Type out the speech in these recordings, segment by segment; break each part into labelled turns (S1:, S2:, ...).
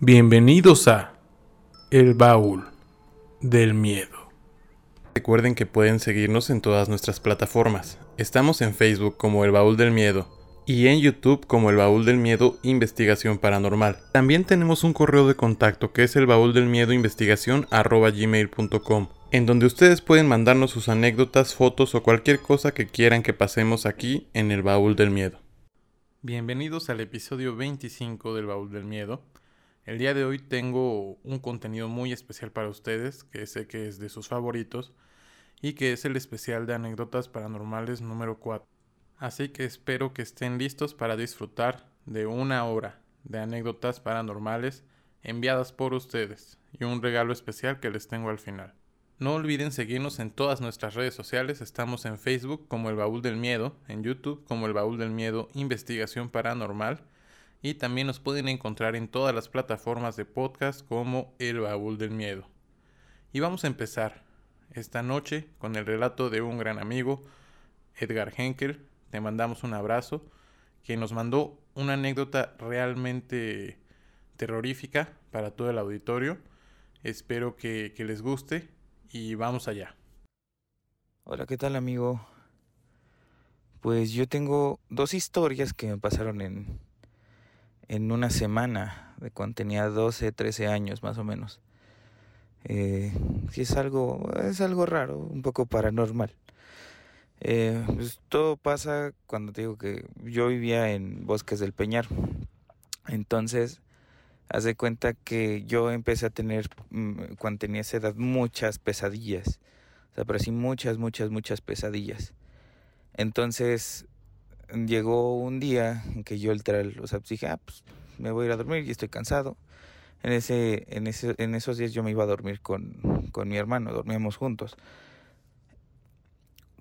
S1: Bienvenidos a El Baúl del Miedo. Recuerden que pueden seguirnos en todas nuestras plataformas. Estamos en Facebook como El Baúl del Miedo y en YouTube como El Baúl del Miedo Investigación Paranormal. También tenemos un correo de contacto que es el baúl del miedo investigación gmail.com en donde ustedes pueden mandarnos sus anécdotas, fotos o cualquier cosa que quieran que pasemos aquí en el Baúl del Miedo. Bienvenidos al episodio 25 del Baúl del Miedo. El día de hoy tengo un contenido muy especial para ustedes, que sé que es de sus favoritos, y que es el especial de anécdotas paranormales número 4. Así que espero que estén listos para disfrutar de una hora de anécdotas paranormales enviadas por ustedes y un regalo especial que les tengo al final. No olviden seguirnos en todas nuestras redes sociales. Estamos en Facebook como El Baúl del Miedo, en YouTube como El Baúl del Miedo Investigación Paranormal y también nos pueden encontrar en todas las plataformas de podcast como El Baúl del Miedo. Y vamos a empezar esta noche con el relato de un gran amigo, Edgar Henkel. Te mandamos un abrazo, que nos mandó una anécdota realmente terrorífica para todo el auditorio. Espero que, que les guste y vamos allá.
S2: Hola, ¿qué tal amigo? Pues yo tengo dos historias que me pasaron en, en una semana, de cuando tenía 12, 13 años más o menos. Eh, es algo, es algo raro, un poco paranormal. Eh, pues todo pasa cuando te digo que yo vivía en Bosques del Peñar. Entonces, haz de cuenta que yo empecé a tener, mm, cuando tenía esa edad, muchas pesadillas. O sea, pero sí muchas, muchas, muchas pesadillas. Entonces, llegó un día en que yo literal, o sea, pues dije, ah, pues me voy a ir a dormir y estoy cansado. En, ese, en, ese, en esos días yo me iba a dormir con, con mi hermano, dormíamos juntos.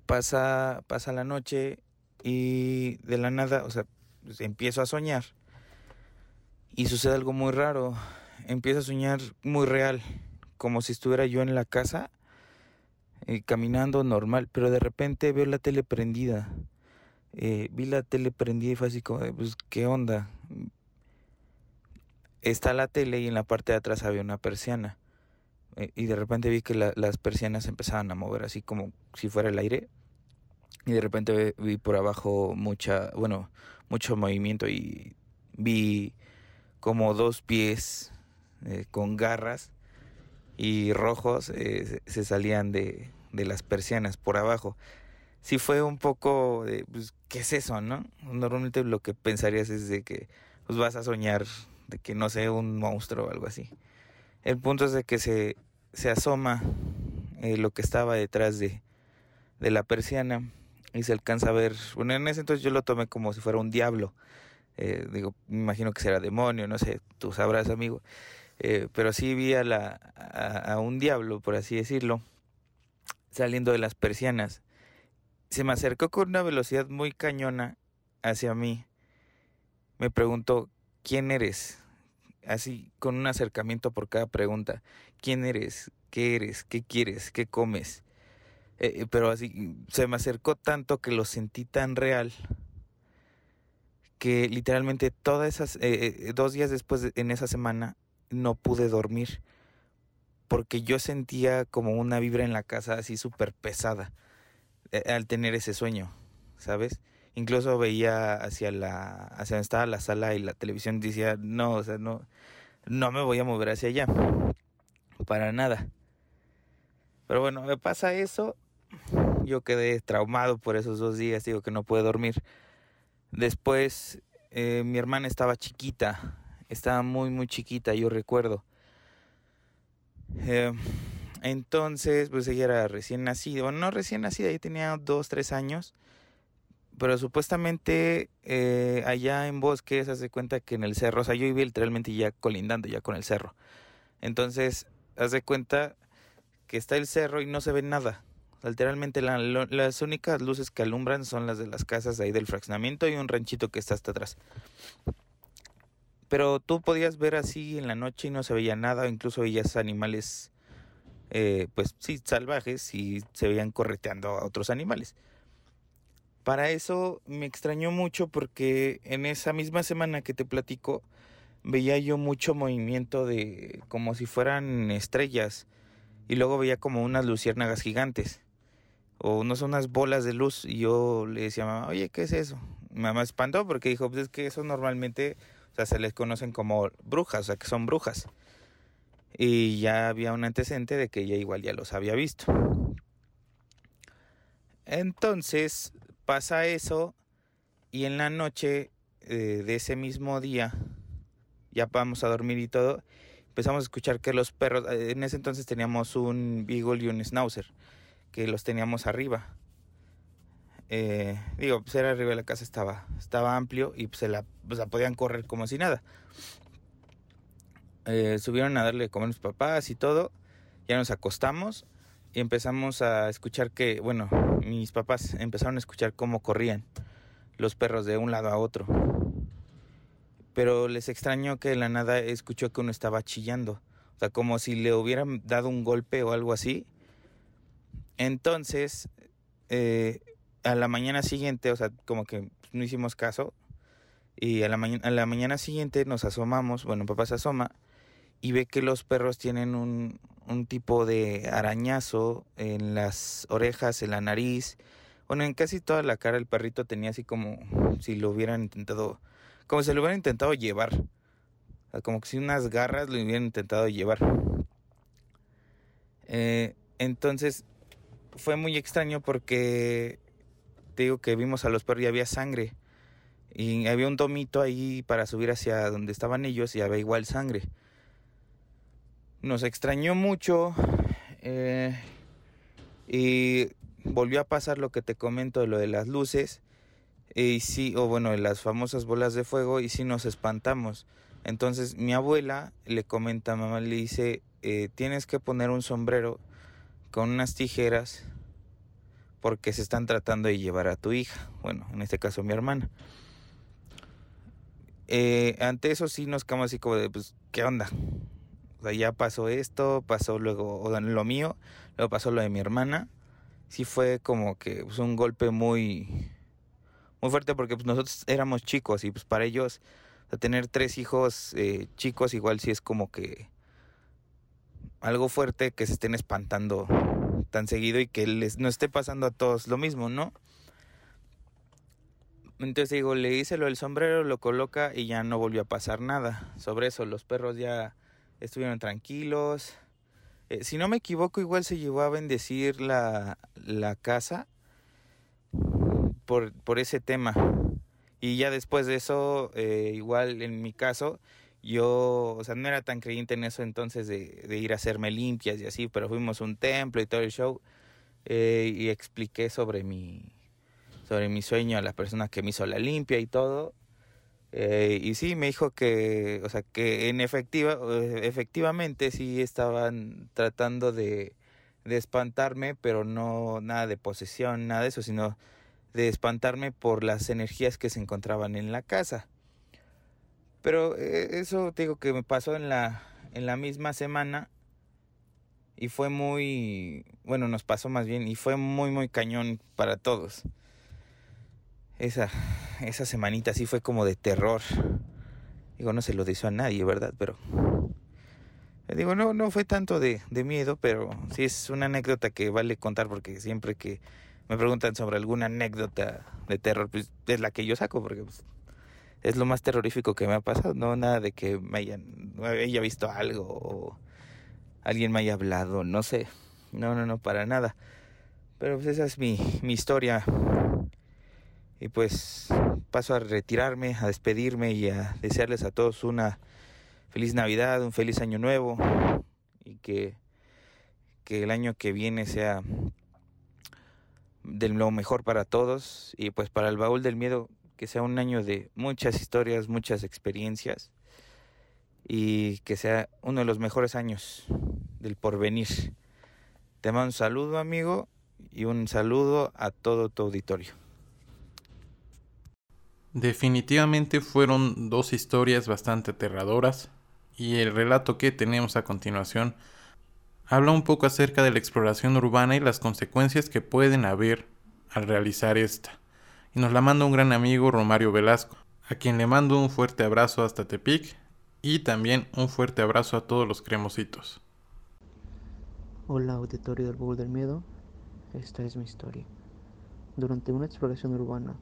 S2: Pasa, pasa la noche y de la nada, o sea, pues empiezo a soñar y sucede algo muy raro. Empiezo a soñar muy real, como si estuviera yo en la casa eh, caminando normal, pero de repente veo la tele prendida eh, vi la tele prendida y fue así como, pues, ¿qué onda? Está la tele y en la parte de atrás había una persiana. Eh, y de repente vi que las persianas empezaban a mover así como si fuera el aire. Y de repente vi por abajo mucha, bueno, mucho movimiento y vi como dos pies eh, con garras y rojos se salían de, de las persianas por abajo sí fue un poco de, pues, ¿qué es eso, no? Normalmente lo que pensarías es de que pues vas a soñar de que no sé, un monstruo o algo así. El punto es de que se, se asoma eh, lo que estaba detrás de, de la persiana y se alcanza a ver, bueno, en ese entonces yo lo tomé como si fuera un diablo. Eh, digo, me imagino que será demonio, no sé, tú sabrás, amigo. Eh, pero sí vi a, la, a un diablo, por así decirlo, saliendo de las persianas se me acercó con una velocidad muy cañona hacia mí. Me preguntó, ¿quién eres? Así, con un acercamiento por cada pregunta. ¿Quién eres? ¿Qué eres? ¿Qué quieres? ¿Qué comes? Eh, eh, pero así, se me acercó tanto que lo sentí tan real que literalmente todas esas, eh, dos días después, en esa semana, no pude dormir porque yo sentía como una vibra en la casa así súper pesada. Eh, al tener ese sueño, ¿sabes? Incluso veía hacia la hacia donde estaba la sala y la televisión decía, "No, o sea, no no me voy a mover hacia allá." Para nada. Pero bueno, me pasa eso. Yo quedé traumado por esos dos días, digo que no pude dormir. Después, eh, mi hermana estaba chiquita, estaba muy, muy chiquita, yo recuerdo. Eh, entonces, pues ella era recién nacida, bueno, no recién nacida, ella tenía dos, tres años, pero supuestamente eh, allá en bosques, hace cuenta que en el cerro, o sea, yo vivía literalmente ya colindando ya con el cerro. Entonces, hace cuenta que está el cerro y no se ve nada. literalmente las únicas luces que alumbran son las de las casas ahí del fraccionamiento y un ranchito que está hasta atrás. Pero tú podías ver así en la noche y no se veía nada, incluso veías animales eh, pues sí, salvajes y se veían correteando a otros animales. Para eso me extrañó mucho porque en esa misma semana que te platico, veía yo mucho movimiento de como si fueran estrellas y luego veía como unas luciérnagas gigantes o no son unas bolas de luz y yo le decía a mamá, oye, ¿qué es eso? Mi mamá espantó porque dijo, pues es que eso normalmente, o sea, se les conocen como brujas, o sea, que son brujas. Y ya había un antecedente de que ella igual ya los había visto. Entonces pasa eso y en la noche eh, de ese mismo día, ya vamos a dormir y todo, empezamos a escuchar que los perros, eh, en ese entonces teníamos un Beagle y un Schnauzer, que los teníamos arriba. Eh, digo, pues era arriba de la casa, estaba, estaba amplio y pues se la, la podían correr como si nada. Subieron a darle comer a mis papás y todo, ya nos acostamos y empezamos a escuchar que, bueno, mis papás empezaron a escuchar cómo corrían los perros de un lado a otro. Pero les extrañó que de la nada escuchó que uno estaba chillando. O sea, como si le hubieran dado un golpe o algo así. Entonces, eh, a la mañana siguiente, o sea, como que no hicimos caso. Y a la, a la mañana siguiente nos asomamos, bueno, papá se asoma y ve que los perros tienen un, un tipo de arañazo en las orejas, en la nariz. Bueno, en casi toda la cara el perrito tenía así como si lo hubieran intentado, como si lo hubieran intentado llevar. como si unas garras lo hubieran intentado llevar. Eh, entonces fue muy extraño porque te digo que vimos a los perros y había sangre. Y había un domito ahí para subir hacia donde estaban ellos y había igual sangre nos extrañó mucho eh, y volvió a pasar lo que te comento de lo de las luces y sí o bueno de las famosas bolas de fuego y sí nos espantamos. Entonces mi abuela le comenta a mamá le dice eh, tienes que poner un sombrero con unas tijeras porque se están tratando de llevar a tu hija bueno en este caso mi hermana. Eh, ante eso sí nos quedamos así como de pues qué onda ya pasó esto, pasó luego lo mío, luego pasó lo de mi hermana. Sí fue como que pues, un golpe muy, muy fuerte porque pues, nosotros éramos chicos y pues para ellos tener tres hijos eh, chicos igual sí es como que algo fuerte que se estén espantando tan seguido y que les no esté pasando a todos lo mismo, ¿no? Entonces digo, le hice lo del sombrero, lo coloca y ya no volvió a pasar nada. Sobre eso, los perros ya estuvieron tranquilos. Eh, si no me equivoco, igual se llevó a bendecir la, la casa por, por, ese tema. Y ya después de eso, eh, igual en mi caso, yo, o sea, no era tan creyente en eso entonces de, de ir a hacerme limpias y así, pero fuimos a un templo y todo el show eh, y expliqué sobre mi, sobre mi sueño a la persona que me hizo la limpia y todo. Eh, y sí, me dijo que, o sea, que en efectiva, eh, efectivamente sí estaban tratando de, de espantarme, pero no nada de posesión, nada de eso, sino de espantarme por las energías que se encontraban en la casa. Pero eh, eso te digo que me pasó en la, en la misma semana y fue muy, bueno, nos pasó más bien y fue muy, muy cañón para todos esa, esa semanita sí fue como de terror. Digo, no se lo dijo a nadie, ¿verdad? Pero... Digo, no, no fue tanto de, de miedo, pero sí es una anécdota que vale contar porque siempre que me preguntan sobre alguna anécdota de terror, pues es la que yo saco, porque pues, es lo más terrorífico que me ha pasado. No nada de que me haya visto algo o alguien me haya hablado, no sé. No, no, no, para nada. Pero pues esa es mi, mi historia. Y pues paso a retirarme, a despedirme y a desearles a todos una feliz Navidad, un feliz año nuevo y que, que el año que viene sea de lo mejor para todos y pues para el baúl del miedo que sea un año de muchas historias, muchas experiencias y que sea uno de los mejores años del porvenir. Te mando un saludo amigo y un saludo a todo tu auditorio.
S1: Definitivamente fueron dos historias bastante aterradoras y el relato que tenemos a continuación habla un poco acerca de la exploración urbana y las consecuencias que pueden haber al realizar esta. Y nos la manda un gran amigo Romario Velasco, a quien le mando un fuerte abrazo hasta Tepic Y también un fuerte abrazo a todos los cremositos.
S3: Hola auditorio del Bowl del Miedo, esta es mi historia. Durante una exploración urbana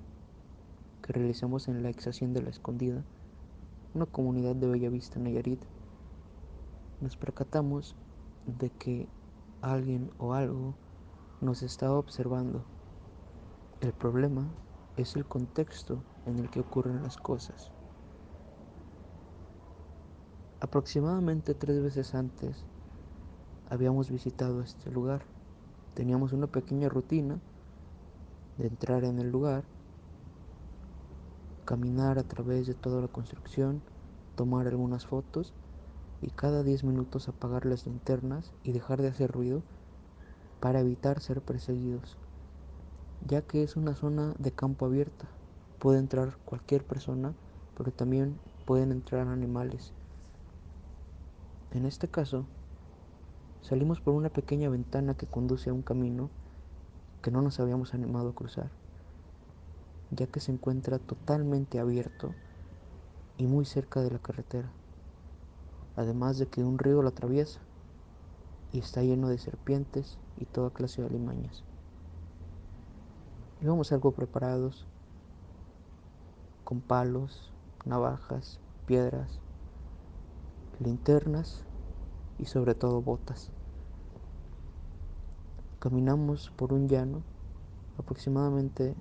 S3: que realizamos en la ex de la Escondida, una comunidad de Bellavista, Nayarit, nos percatamos de que alguien o algo nos estaba observando. El problema es el contexto en el que ocurren las cosas. Aproximadamente tres veces antes habíamos visitado este lugar. Teníamos una pequeña rutina de entrar en el lugar caminar a través de toda la construcción, tomar algunas fotos y cada 10 minutos apagar las linternas y dejar de hacer ruido para evitar ser perseguidos, ya que es una zona de campo abierta. Puede entrar cualquier persona, pero también pueden entrar animales. En este caso, salimos por una pequeña ventana que conduce a un camino que no nos habíamos animado a cruzar ya que se encuentra totalmente abierto y muy cerca de la carretera, además de que un río lo atraviesa y está lleno de serpientes y toda clase de alimañas. Íbamos algo preparados, con palos, navajas, piedras, linternas y sobre todo botas. Caminamos por un llano aproximadamente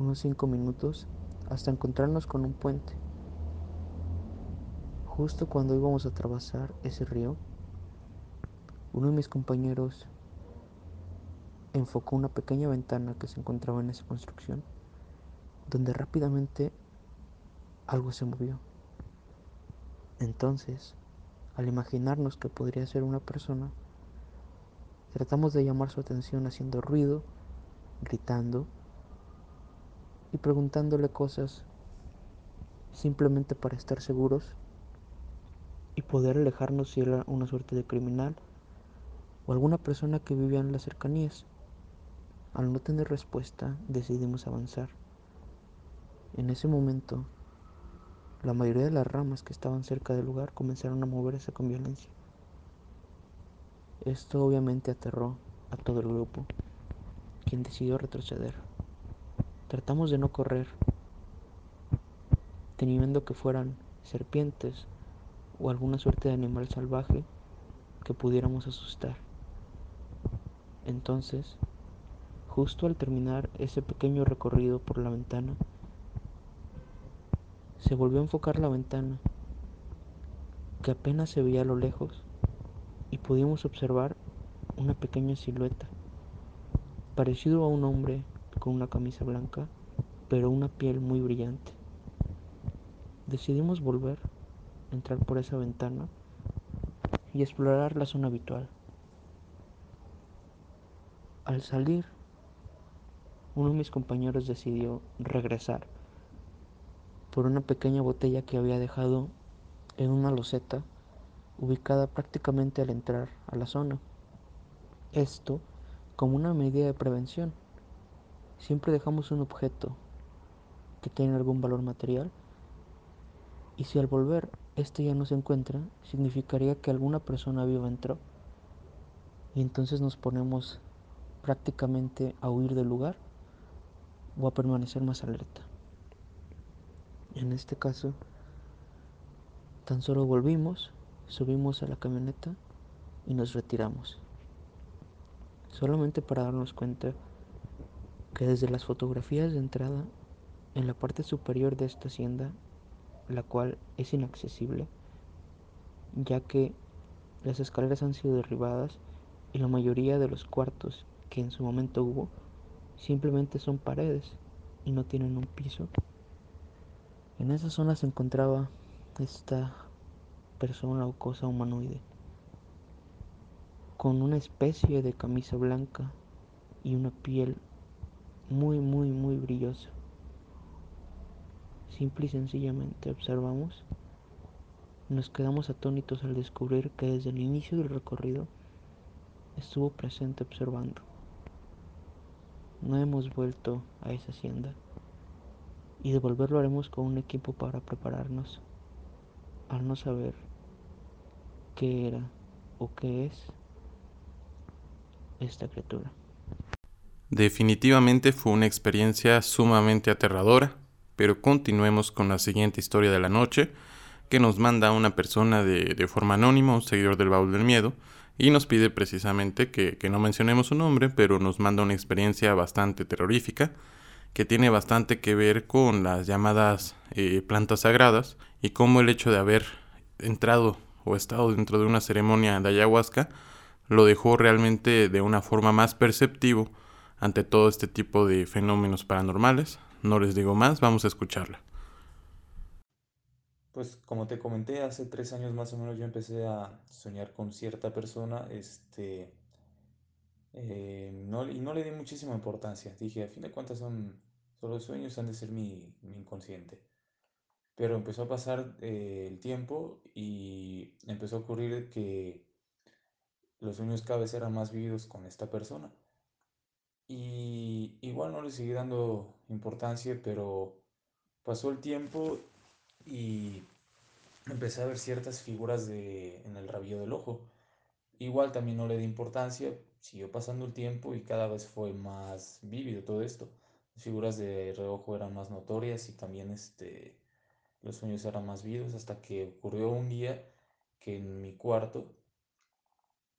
S3: unos cinco minutos hasta encontrarnos con un puente. Justo cuando íbamos a atravesar ese río, uno de mis compañeros enfocó una pequeña ventana que se encontraba en esa construcción, donde rápidamente algo se movió. Entonces, al imaginarnos que podría ser una persona, tratamos de llamar su atención haciendo ruido, gritando y preguntándole cosas simplemente para estar seguros y poder alejarnos si era una suerte de criminal o alguna persona que vivía en las cercanías. Al no tener respuesta, decidimos avanzar. En ese momento, la mayoría de las ramas que estaban cerca del lugar comenzaron a moverse con violencia. Esto obviamente aterró a todo el grupo, quien decidió retroceder. Tratamos de no correr, teniendo que fueran serpientes o alguna suerte de animal salvaje que pudiéramos asustar. Entonces, justo al terminar ese pequeño recorrido por la ventana, se volvió a enfocar la ventana, que apenas se veía a lo lejos, y pudimos observar una pequeña silueta, parecido a un hombre con una camisa blanca, pero una piel muy brillante. Decidimos volver, entrar por esa ventana y explorar la zona habitual. Al salir, uno de mis compañeros decidió regresar por una pequeña botella que había dejado en una loseta ubicada prácticamente al entrar a la zona. Esto como una medida de prevención Siempre dejamos un objeto que tiene algún valor material y si al volver este ya no se encuentra, significaría que alguna persona viva entró. Y entonces nos ponemos prácticamente a huir del lugar o a permanecer más alerta. En este caso, tan solo volvimos, subimos a la camioneta y nos retiramos. Solamente para darnos cuenta que desde las fotografías de entrada en la parte superior de esta hacienda, la cual es inaccesible, ya que las escaleras han sido derribadas y la mayoría de los cuartos que en su momento hubo simplemente son paredes y no tienen un piso. En esa zona se encontraba esta persona o cosa humanoide con una especie de camisa blanca y una piel muy, muy, muy brilloso. Simple y sencillamente observamos. Nos quedamos atónitos al descubrir que desde el inicio del recorrido estuvo presente observando. No hemos vuelto a esa hacienda y de volverlo haremos con un equipo para prepararnos al no saber qué era o qué es esta criatura.
S1: Definitivamente fue una experiencia sumamente aterradora, pero continuemos con la siguiente historia de la noche que nos manda una persona de, de forma anónima, un seguidor del baúl del miedo, y nos pide precisamente que, que, no mencionemos su nombre, pero nos manda una experiencia bastante terrorífica que tiene bastante que ver con las llamadas eh, plantas sagradas y cómo el hecho de haber entrado o estado dentro de una ceremonia de ayahuasca lo dejó realmente de una forma más perceptivo ante todo este tipo de fenómenos paranormales. No les digo más, vamos a escucharla.
S4: Pues como te comenté, hace tres años más o menos yo empecé a soñar con cierta persona, este, eh, y no le di muchísima importancia. Dije, a fin de cuentas son solo sueños, han de ser mi, mi inconsciente. Pero empezó a pasar eh, el tiempo y empezó a ocurrir que los sueños cada vez eran más vividos con esta persona. Y igual no le seguí dando importancia, pero pasó el tiempo y empecé a ver ciertas figuras de, en el rabillo del ojo. Igual también no le di importancia, siguió pasando el tiempo y cada vez fue más vívido todo esto. Las figuras de reojo eran más notorias y también este, los sueños eran más vivos hasta que ocurrió un día que en mi cuarto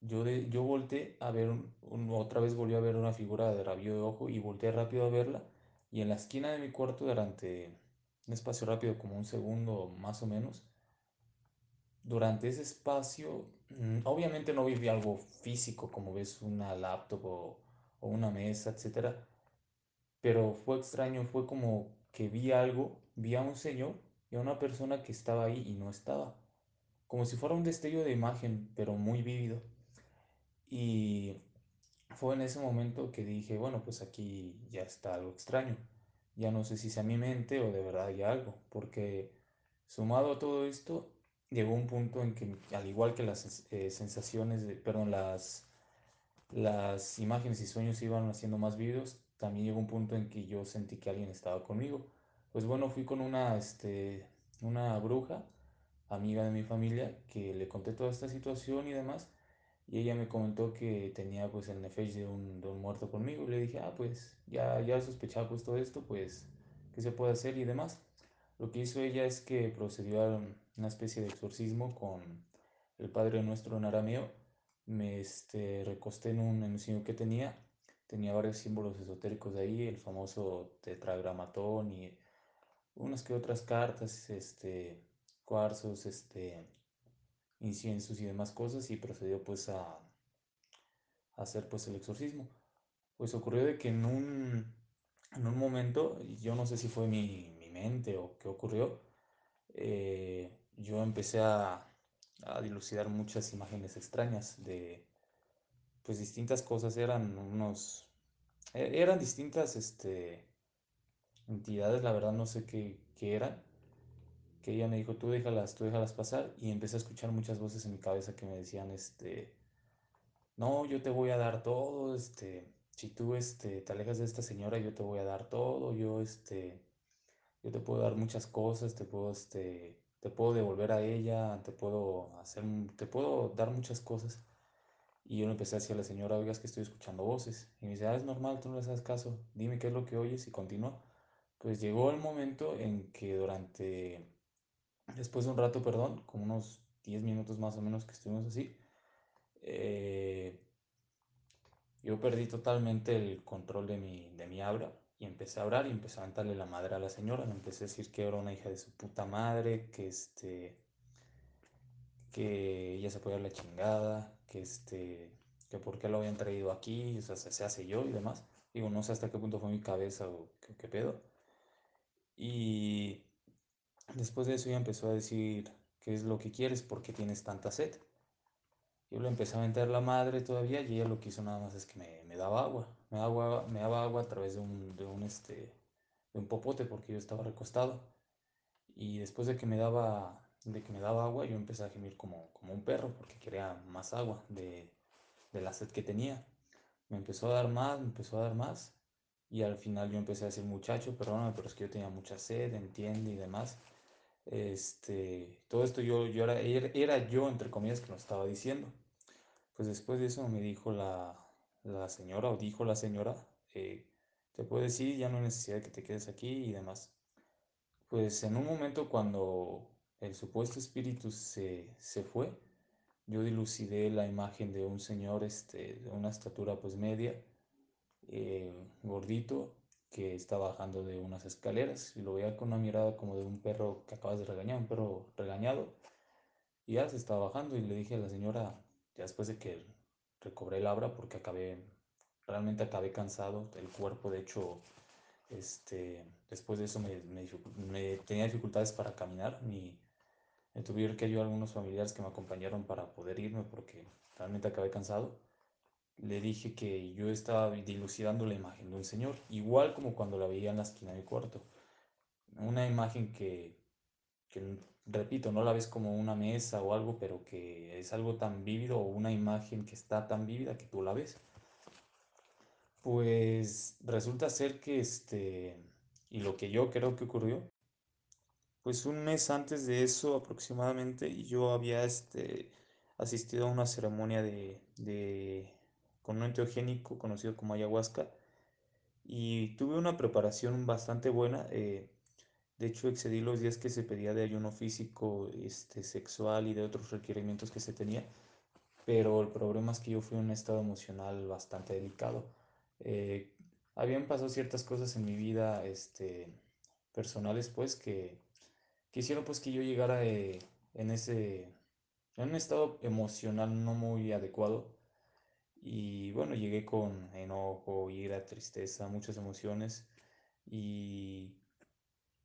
S4: yo, de, yo volteé a ver, un, otra vez volví a ver una figura de rabillo de ojo y volteé rápido a verla y en la esquina de mi cuarto durante un espacio rápido como un segundo más o menos, durante ese espacio, mm, obviamente no viví algo físico como ves una laptop o, o una mesa, etcétera, pero fue extraño, fue como que vi algo, vi a un señor y a una persona que estaba ahí y no estaba, como si fuera un destello de imagen, pero muy vívido. Y fue en ese momento que dije, bueno, pues aquí ya está algo extraño. Ya no sé si sea mi mente o de verdad hay algo, porque sumado a todo esto, llegó un punto en que, al igual que las eh, sensaciones, de, perdón, las, las imágenes y sueños iban haciendo más vívidos, también llegó un punto en que yo sentí que alguien estaba conmigo. Pues bueno, fui con una, este, una bruja, amiga de mi familia, que le conté toda esta situación y demás, y ella me comentó que tenía pues el nefesh de un, muerto conmigo, y le dije, ah, pues ya, ya sospechaba pues todo esto, pues, ¿qué se puede hacer y demás? Lo que hizo ella es que procedió a una especie de exorcismo con el Padre Nuestro en arameo. Me este, recosté en un, en un que tenía, tenía varios símbolos esotéricos ahí, el famoso tetragramatón y unas que otras cartas, este, cuarzos, este, inciensos y demás cosas y procedió pues a, hacer pues el exorcismo. Pues ocurrió de que en un, en un momento, yo no sé si fue mi, mi mente o qué ocurrió, eh, yo empecé a, a, dilucidar muchas imágenes extrañas de pues distintas cosas, eran unos, e, eran distintas este, entidades, la verdad no sé qué, qué eran, que ella me dijo, tú déjalas, tú déjalas pasar, y empecé a escuchar muchas voces en mi cabeza que me decían, este, no, yo te voy a dar todo, este, si tú, este, te alejas de esta señora, yo te voy a dar todo, yo, este, yo te puedo dar muchas cosas, te puedo, este, te puedo devolver a ella, te puedo hacer, te puedo dar muchas cosas. Y yo le empecé a decir a la señora, oigas que estoy escuchando voces. Y me dice, ah, es normal, tú no le haces caso, dime qué es lo que oyes y continúa. Pues llegó el momento en que durante Después de un rato, perdón, como unos 10 minutos más o menos que estuvimos así, eh, yo perdí totalmente el control de mi, de mi habla y empecé a hablar y empecé a mentarle la madre a la señora. Me empecé a decir que era una hija de su puta madre, que este que ella se podía la chingada, que este que por qué lo habían traído aquí, o sea, se, hace yo y demás. Digo, no sé hasta qué punto fue mi cabeza o qué pedo. Y Después de eso ella empezó a decir, ¿qué es lo que quieres? ¿Por qué tienes tanta sed? Yo le empecé a meter la madre todavía y ella lo que hizo nada más es que me, me daba agua. Me daba, me daba agua a través de un, de un, este, de un popote porque yo estaba recostado. Y después de que me daba, de que me daba agua, yo empecé a gemir como, como un perro porque quería más agua de, de la sed que tenía. Me empezó a dar más, me empezó a dar más. Y al final yo empecé a decir, muchacho, perdóname, pero es que yo tenía mucha sed, entiende y demás. Este, todo esto yo, yo era, era yo, entre comillas, que lo estaba diciendo. Pues después de eso me dijo la, la señora, o dijo la señora, eh, te puedes ir, ya no hay necesidad de que te quedes aquí y demás. Pues en un momento cuando el supuesto espíritu se, se fue, yo dilucidé la imagen de un señor este, de una estatura pues media, eh, gordito, que está bajando de unas escaleras y lo veía con una mirada como de un perro que acabas de regañar, un perro regañado. Y ya se estaba bajando y le dije a la señora, ya después de que recobré el habla, porque acabé, realmente acabé cansado, el cuerpo de hecho, este, después de eso me, me, tenía dificultades para caminar, ni me tuvieron que ayudar algunos familiares que me acompañaron para poder irme porque realmente acabé cansado le dije que yo estaba dilucidando la imagen de un señor, igual como cuando la veía en la esquina de mi cuarto. Una imagen que, que, repito, no la ves como una mesa o algo, pero que es algo tan vívido o una imagen que está tan vívida que tú la ves. Pues resulta ser que este, y lo que yo creo que ocurrió, pues un mes antes de eso aproximadamente, yo había este, asistido a una ceremonia de con un enteogénico conocido como ayahuasca y tuve una preparación bastante buena. Eh, de hecho, excedí los días que se pedía de ayuno físico, este, sexual y de otros requerimientos que se tenía, pero el problema es que yo fui en un estado emocional bastante delicado. Eh, habían pasado ciertas cosas en mi vida este, personales, pues, que, que hicieron pues que yo llegara eh, en ese en un estado emocional no muy adecuado y bueno, llegué con enojo, ira, tristeza, muchas emociones. Y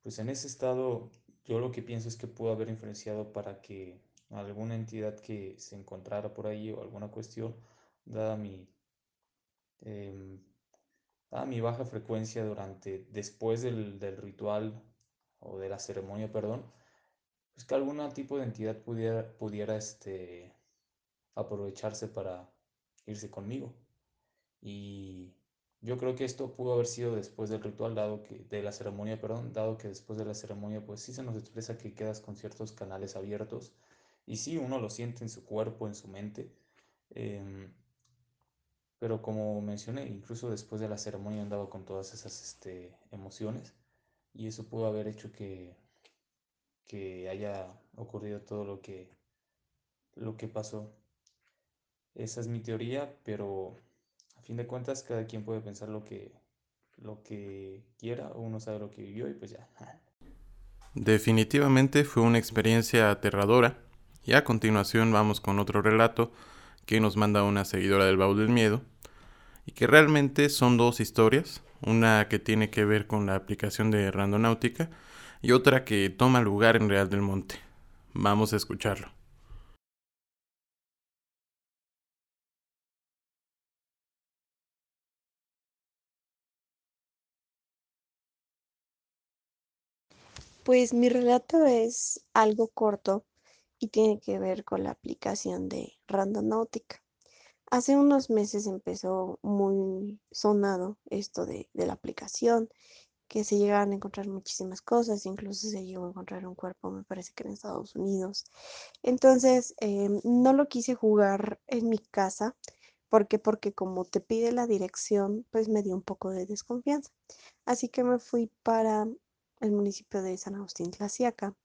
S4: pues en ese estado yo lo que pienso es que pudo haber influenciado para que alguna entidad que se encontrara por ahí o alguna cuestión, dada mi, em, dada mi baja frecuencia durante, después del, del ritual o de la ceremonia, perdón, pues que algún tipo de entidad pudiera, pudiera este, aprovecharse para irse conmigo. Y yo creo que esto pudo haber sido después del ritual, dado que, de la ceremonia, perdón, dado que después de la ceremonia, pues sí se nos expresa que quedas con ciertos canales abiertos. Y sí, uno lo siente en su cuerpo, en su mente. Em, pero como mencioné, incluso después de la ceremonia andaba con todas esas este, emociones. Y eso pudo haber hecho que, que haya ocurrido todo lo que, lo que pasó. Esa es mi teoría, pero a fin de cuentas cada quien puede pensar lo que, lo que quiera, uno sabe lo que vivió y pues ya.
S1: Definitivamente fue una experiencia aterradora y a continuación vamos con otro relato que nos manda una seguidora del baúl del miedo y que realmente son dos historias, una que tiene que ver con la aplicación de Randonáutica y otra que toma lugar en Real del Monte. Vamos a escucharlo.
S5: Pues mi relato es algo corto y tiene que ver con la aplicación de Randonautica. Hace unos meses empezó muy sonado esto de, la aplicación, que se llegaban a encontrar muchísimas cosas, incluso se llegó a encontrar un cuerpo, me parece que en Estados Unidos. Entonces, em, no lo quise jugar en mi casa, porque porque como te pide la dirección, pues me dio un poco de desconfianza. Así que me fui para el municipio de San Agustín Tlaxiaca,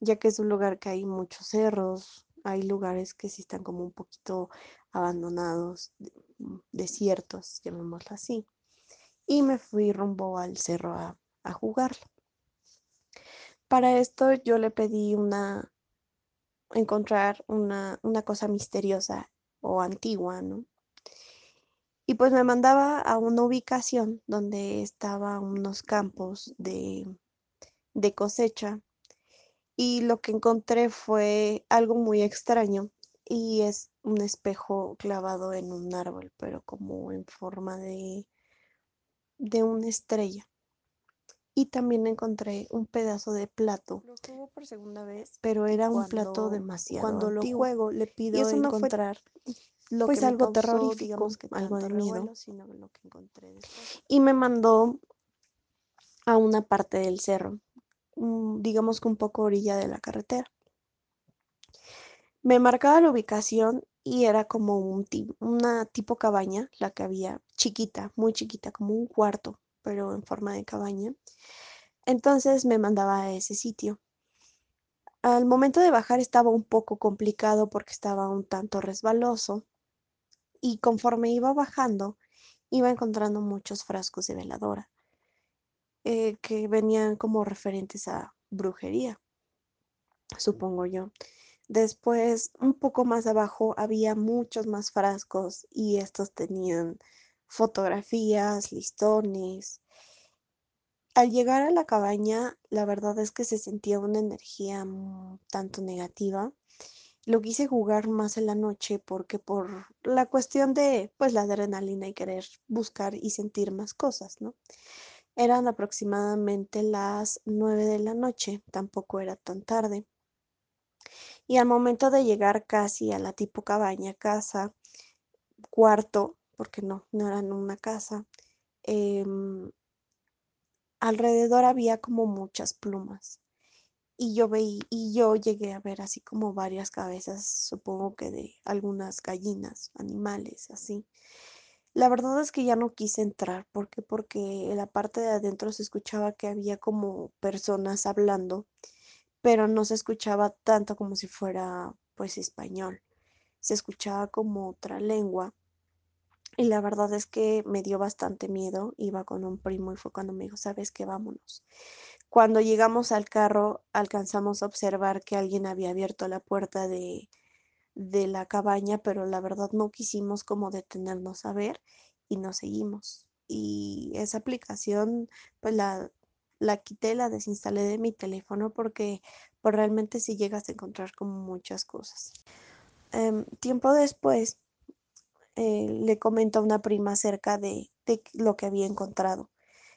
S5: ya que es un lugar que hay muchos cerros, hay lugares que sí están como un poquito abandonados, mm, desiertos, llamémoslo así. Y me fui rumbo al cerro a, a jugarlo. Para esto yo le pedí una, encontrar una, una cosa misteriosa o antigua, ¿no? Y pues me mandaba a una ubicación donde estaban unos campos de de cosecha y lo que encontré fue algo muy extraño y es un espejo clavado en un árbol, pero como en forma de, de una estrella. Y también encontré un pedazo de plato.
S3: Lo por segunda vez.
S5: Pero era un plato demasiado
S3: Cuando
S5: lo
S3: juego le pido
S5: y eso
S3: encontrar
S5: lo
S3: pues
S5: que
S3: algo
S5: causó,
S3: terrorífico,
S5: que
S3: algo de miedo.
S5: sino lo que encontré Y me mandó a una parte del cerro digamos que un poco orilla de la carretera. Me marcaba la ubicación y era como un una tipo cabaña, la que había, chiquita, muy chiquita, como un cuarto, pero en forma de cabaña. Entonces me mandaba a ese sitio. Al momento de bajar estaba un poco complicado porque estaba un tanto resbaloso y conforme iba bajando iba encontrando muchos frascos de veladora eh, que venían como referentes a brujería, supongo yo. Después, un poco más abajo, había muchos más frascos y estos tenían fotografías, listones. Al llegar a la cabaña, la verdad es que se sentía una energía tanto negativa. Lo quise jugar más en la noche porque por la cuestión de, pues, la adrenalina y querer buscar y sentir más cosas, ¿no? Eran aproximadamente las 9 de la noche, tampoco era tan tarde. Y al momento de llegar casi a la tipo cabaña, casa, cuarto, porque no, no eran una casa, em, alrededor había como muchas plumas. Y yo veí, y yo llegué a ver así como varias cabezas, supongo que de algunas gallinas, animales, así. La verdad es que ya no quise entrar, ¿por qué? Porque en la parte de adentro se escuchaba que había como personas hablando, pero no se escuchaba tanto como si fuera, pues, español. Se escuchaba como otra lengua. Y la verdad es que me dio bastante miedo. Iba con un primo y fue cuando me dijo, ¿sabes qué? Vámonos. Cuando llegamos al carro, alcanzamos a observar que alguien había abierto la puerta de, de la cabaña, pero la verdad no quisimos como detenernos a ver y nos seguimos. Y esa aplicación, pues la, la quité, la desinstalé de mi teléfono porque pues realmente sí llegas a encontrar como muchas cosas. Em, tiempo después eh, le comento a una prima acerca de, de lo que había encontrado.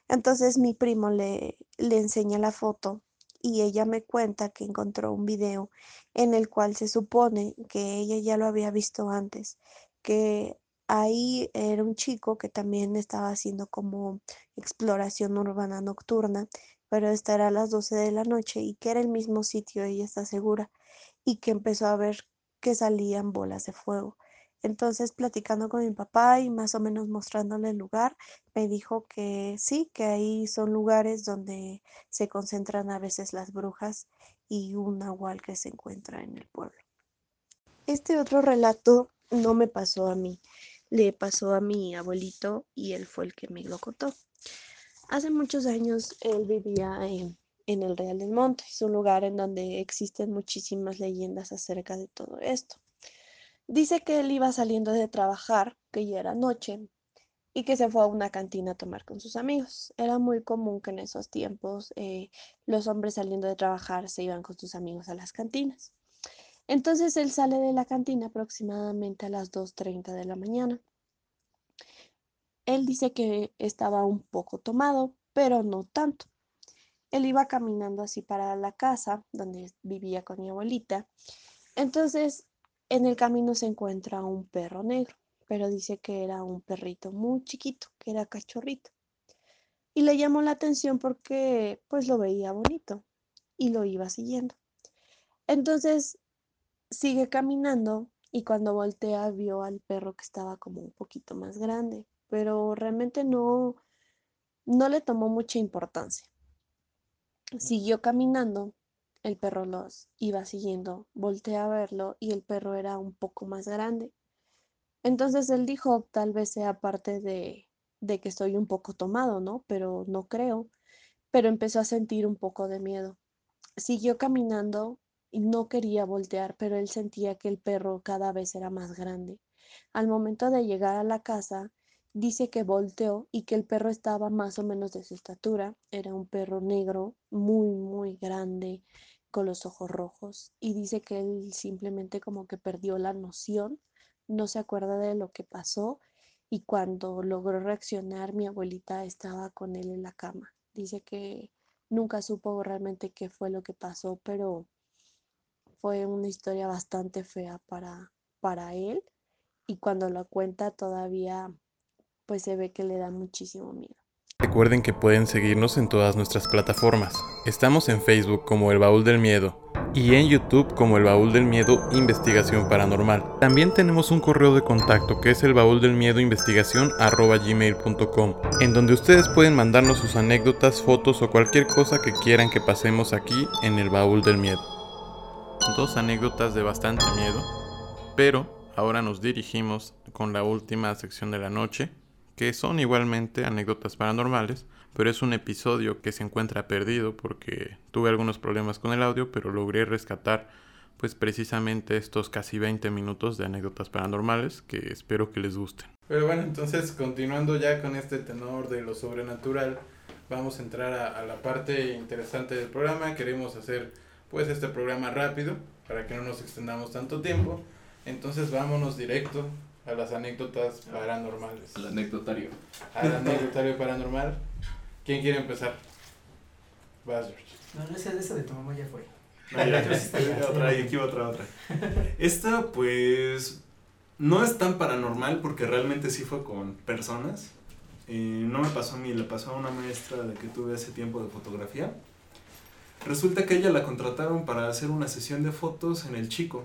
S5: Entonces mi primo le, le enseña la foto y ella me cuenta que encontró un video en el cual se supone que ella ya lo había visto antes, que ahí era un chico que también estaba haciendo como exploración urbana nocturna, pero esta era a las 12 de la noche y que era el mismo sitio, ella está segura, y que empezó a ver que salían bolas de fuego. Entonces, platicando con mi papá y más o menos mostrándole el lugar, me dijo que sí, que ahí son lugares donde se concentran a veces las brujas y un nahual que se encuentra en el pueblo. Este otro relato no me pasó a mí, le pasó a mi abuelito y él fue el que me lo contó. Hace muchos años él vivía en, en el Real del Monte, es un lugar en donde existen muchísimas leyendas acerca de todo esto. Dice que él iba saliendo de trabajar, que ya era noche, y que se fue a una cantina a tomar con sus amigos. Era muy común que en esos tiempos eh, los hombres saliendo de trabajar se iban con sus amigos a las cantinas. Entonces él sale de la cantina aproximadamente a las 2.30 de la mañana. Él dice que estaba un poco tomado, pero no tanto. Él iba caminando así para la casa donde vivía con mi abuelita. Entonces en el camino se encuentra un perro negro, pero dice que era un perrito muy chiquito, que era cachorrito. Y le llamó la atención porque pues lo veía bonito y lo iba siguiendo. Entonces sigue caminando y cuando voltea vio al perro que estaba como un poquito más grande, pero realmente no no le tomó mucha importancia. Siguió caminando el perro los iba siguiendo, volteé a verlo y el perro era un poco más grande. Entonces él dijo, tal vez sea parte de, de que estoy un poco tomado, ¿no? Pero no creo. Pero empezó a sentir un poco de miedo. Siguió caminando y no quería voltear, pero él sentía que el perro cada vez era más grande. Al momento de llegar a la casa, dice que volteó y que el perro estaba más o menos de su estatura. Era un perro negro, muy, muy grande, con los ojos rojos y dice que él simplemente como que perdió la noción, no se acuerda de lo que pasó y cuando logró reaccionar mi abuelita estaba con él en la cama. Dice que nunca supo realmente qué fue lo que pasó, pero fue una historia bastante fea para, para él y cuando lo cuenta todavía pues se ve que le da muchísimo miedo.
S1: Recuerden que pueden seguirnos en todas nuestras plataformas. Estamos en Facebook como El Baúl del Miedo y en YouTube como El Baúl del Miedo Investigación Paranormal. También tenemos un correo de contacto que es el baúl del miedo investigación gmail.com en donde ustedes pueden mandarnos sus anécdotas, fotos o cualquier cosa que quieran que pasemos aquí en El Baúl del Miedo. Dos anécdotas de bastante miedo, pero ahora nos dirigimos con la última sección de la noche que son igualmente anécdotas paranormales, pero es un episodio que se encuentra perdido porque tuve algunos problemas con el audio, pero logré rescatar pues precisamente estos casi 20 minutos de anécdotas paranormales que espero que les gusten. Pero bueno, entonces continuando ya con este tenor de lo sobrenatural, vamos a entrar a, a la parte interesante del programa. Queremos hacer pues este programa rápido para que no nos extendamos tanto tiempo. Entonces vámonos directo a las anécdotas paranormales.
S6: Al anecdotario.
S1: Al anecdotario paranormal. ¿Quién quiere empezar? Vas, George.
S7: No, no esa de esa de tu mamá ya fue.
S8: Ah, ya, otra, y aquí va otra, otra. Esta, pues, no es tan paranormal porque realmente sí fue con personas. Eh, no me pasó a mí, le pasó a una maestra de que tuve hace tiempo de fotografía. Resulta que ella la contrataron para hacer una sesión de fotos en el Chico.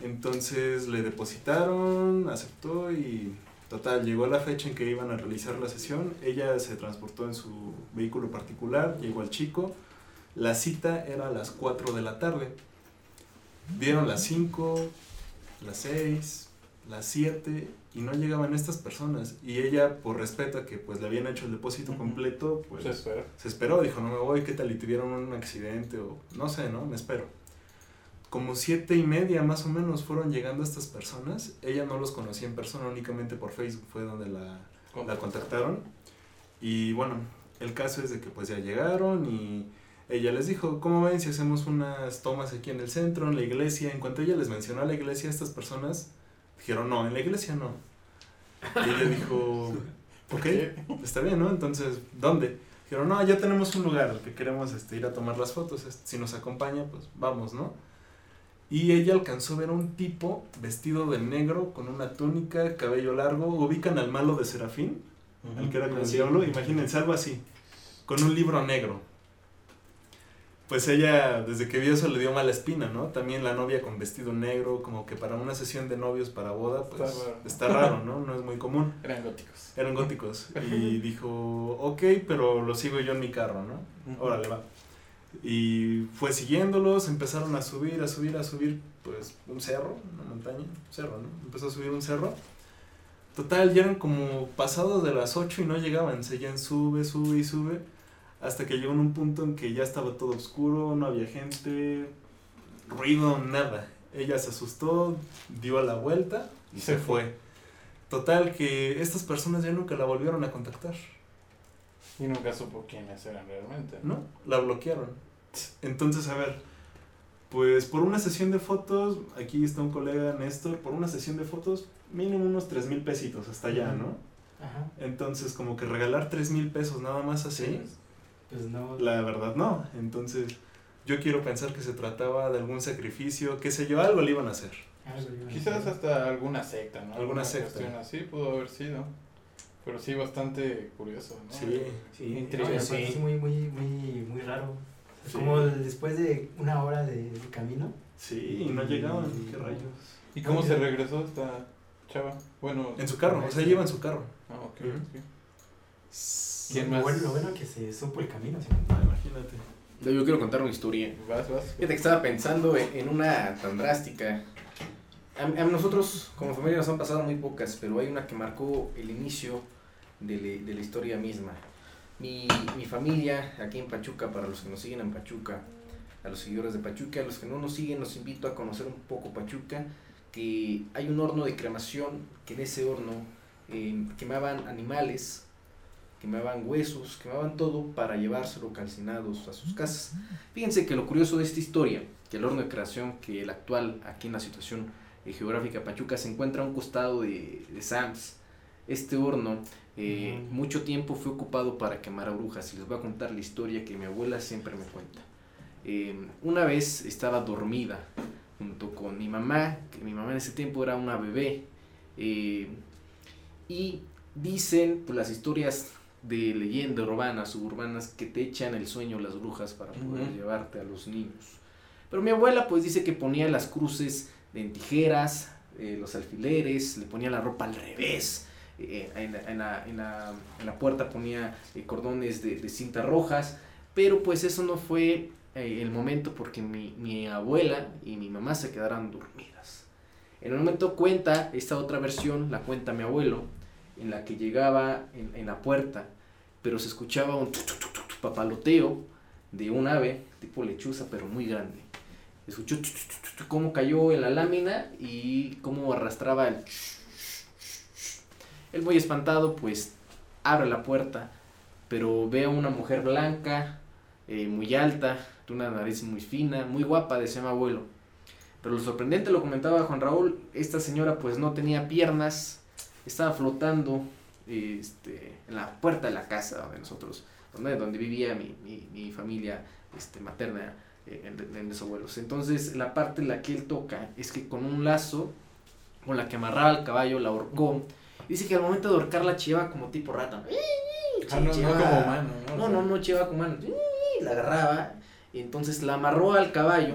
S8: Entonces le depositaron, aceptó y total, llegó la fecha en que iban a realizar la sesión. Ella se transportó en su vehículo particular, llegó al chico. La cita era a las 4 de la tarde. Vieron las 5, las 6, las 7 y no llegaban estas personas. Y ella, por respeto a que pues le habían hecho el depósito completo, pues
S1: Se
S8: se esperó, dijo, no me voy, ¿qué tal? Y tuvieron un accidente o no sé, ¿no? Me espero. Como siete y media más o menos fueron llegando estas personas. Ella no los conocía en persona, únicamente por Facebook fue donde la, la contactaron. Y bueno, el caso es de que pues ya llegaron y ella les dijo, ¿cómo ven si hacemos unas tomas aquí en el centro, en la iglesia? En cuanto ella les mencionó a la iglesia, estas personas dijeron, no, en la iglesia no. Y ella dijo, ok, está bien, ¿no? Entonces, ¿dónde? Dijeron, no, ya tenemos un lugar al que queremos este, ir a tomar las fotos. Si nos acompaña, pues vamos, ¿no? Y ella alcanzó a ver a un tipo vestido de negro, con una túnica, cabello largo. Ubican al malo de Serafín, el que era con el diablo. Imagínense algo así, con un libro negro. Pues ella, desde que vio eso, le dio mala espina, ¿no? También la novia con vestido negro, como que para una sesión de novios para boda, pues
S1: Está raro.
S8: está raro, ¿no? No es muy común.
S1: Eran góticos.
S8: Eran góticos. Y dijo, ok, pero lo sigo yo en mi carro, ¿no? Órale, va. Y fue siguiéndolos, empezaron a subir, a subir, a subir, pues un cerro, una montaña, un cerro, ¿no? Empezó a subir un cerro. Total, ya eran como pasados de las 8 y no llegaban, seguían sube, sube y sube, hasta que llegó en un punto en que ya estaba todo oscuro, no había gente, ruido, nada. Ella se asustó, dio a la vuelta y se fue. Total, que estas personas ya nunca la volvieron a contactar,
S1: Y nunca supo quiénes eran realmente.
S8: ¿no? La bloquearon. Entonces, a ver, pues por una sesión de fotos, aquí está un colega, Néstor, por una sesión de fotos, mínimo unos 3 mil pesitos hasta allá, ¿no?
S7: Ajá.
S8: Entonces, como que regalar 3 mil pesos nada más así,
S7: Pues no.
S8: la verdad no. Entonces, yo quiero pensar que se trataba de algún sacrificio, qué sé yo, algo le iban a hacer.
S1: Quizás hasta alguna secta, ¿no?
S8: Alguna secta.
S1: cuestión así pudo haber sido. Pero sí, bastante curioso, ¿no?
S8: Sí.
S7: Sí, no,
S1: sí,
S7: muy, muy, muy, muy raro.
S8: Sí.
S7: Como después de una hora de, de camino.
S8: Sí, y no llegaban, qué rayos.
S1: ¿Y cómo se regresó esta chava? Bueno,
S8: En su carro, o sea, lleva en su carro.
S1: Ah, ok,
S8: Ujú.
S1: ok. ¿Quién
S7: lo,
S1: más?
S7: Bueno, lo bueno que se supo el camino. ¿sí?
S8: Ah, imagínate.
S6: Yo quiero contar una historia.
S1: Vas, vas.
S6: Fíjate que estaba pensando en en una tan drástica. A, a nosotros como familia nos han pasado muy pocas, pero hay una que marcó el inicio de, le- de la historia misma. Mi, mi familia aquí en Pachuca, para los que nos siguen en Pachuca, a los seguidores de Pachuca, a los que no nos siguen, los invito a conocer un poco Pachuca, que hay un horno de cremación, que en ese horno eh, quemaban animales, quemaban huesos, quemaban todo para llevárselo calcinados a sus casas. Fíjense que lo curioso de esta historia, que el horno de creación, que el actual aquí en la situación eh, geográfica Pachuca se encuentra a un costado de, de Sams. Este horno eh, mucho tiempo fue ocupado para quemar a brujas y les voy a contar la historia que mi abuela siempre me cuenta. Eh, una vez estaba dormida junto con mi mamá, que mi mamá en ese tiempo era una bebé, eh, y dicen pues, las historias de leyendas urbanas, suburbanas, que te echan el sueño las brujas para poder llevarte a los niños. Pero mi abuela pues dice que ponía las cruces en tijeras, eh, los alfileres, le ponía la ropa al revés, eh, en, la, puerta ponía eh, cordones de, de cinta rojas, pero pues eso no fue eh, el momento porque mi, abuela y mi mamá se quedaron dormidas. En el momento cuenta, esta otra versión la cuenta mi abuelo, en la que llegaba en, la puerta, pero se escuchaba un papaloteo de un ave, tipo lechuza, pero muy grande. Escuchó cómo cayó en la lámina y cómo arrastraba el... Él muy espantado, pues abre la puerta, pero ve a una mujer blanca, eh, muy alta, de una nariz muy fina, muy guapa, decía mi abuelo. Pero lo sorprendente, lo comentaba Juan Raúl, esta señora pues no tenía piernas, estaba flotando este, en la puerta de la casa donde nosotros, donde, donde vivía mi, mi, mi familia este, materna eh, en mis abuelos. Entonces la parte en la que él toca es que con un lazo, con la que amarraba al caballo, la ahorcó. Dice que al momento de ahorcarla chillaba como tipo rata.
S1: Ah, no, no como humano, ¿no?
S6: no, no, no chillaba con mano. La agarraba. Y entonces la amarró al caballo.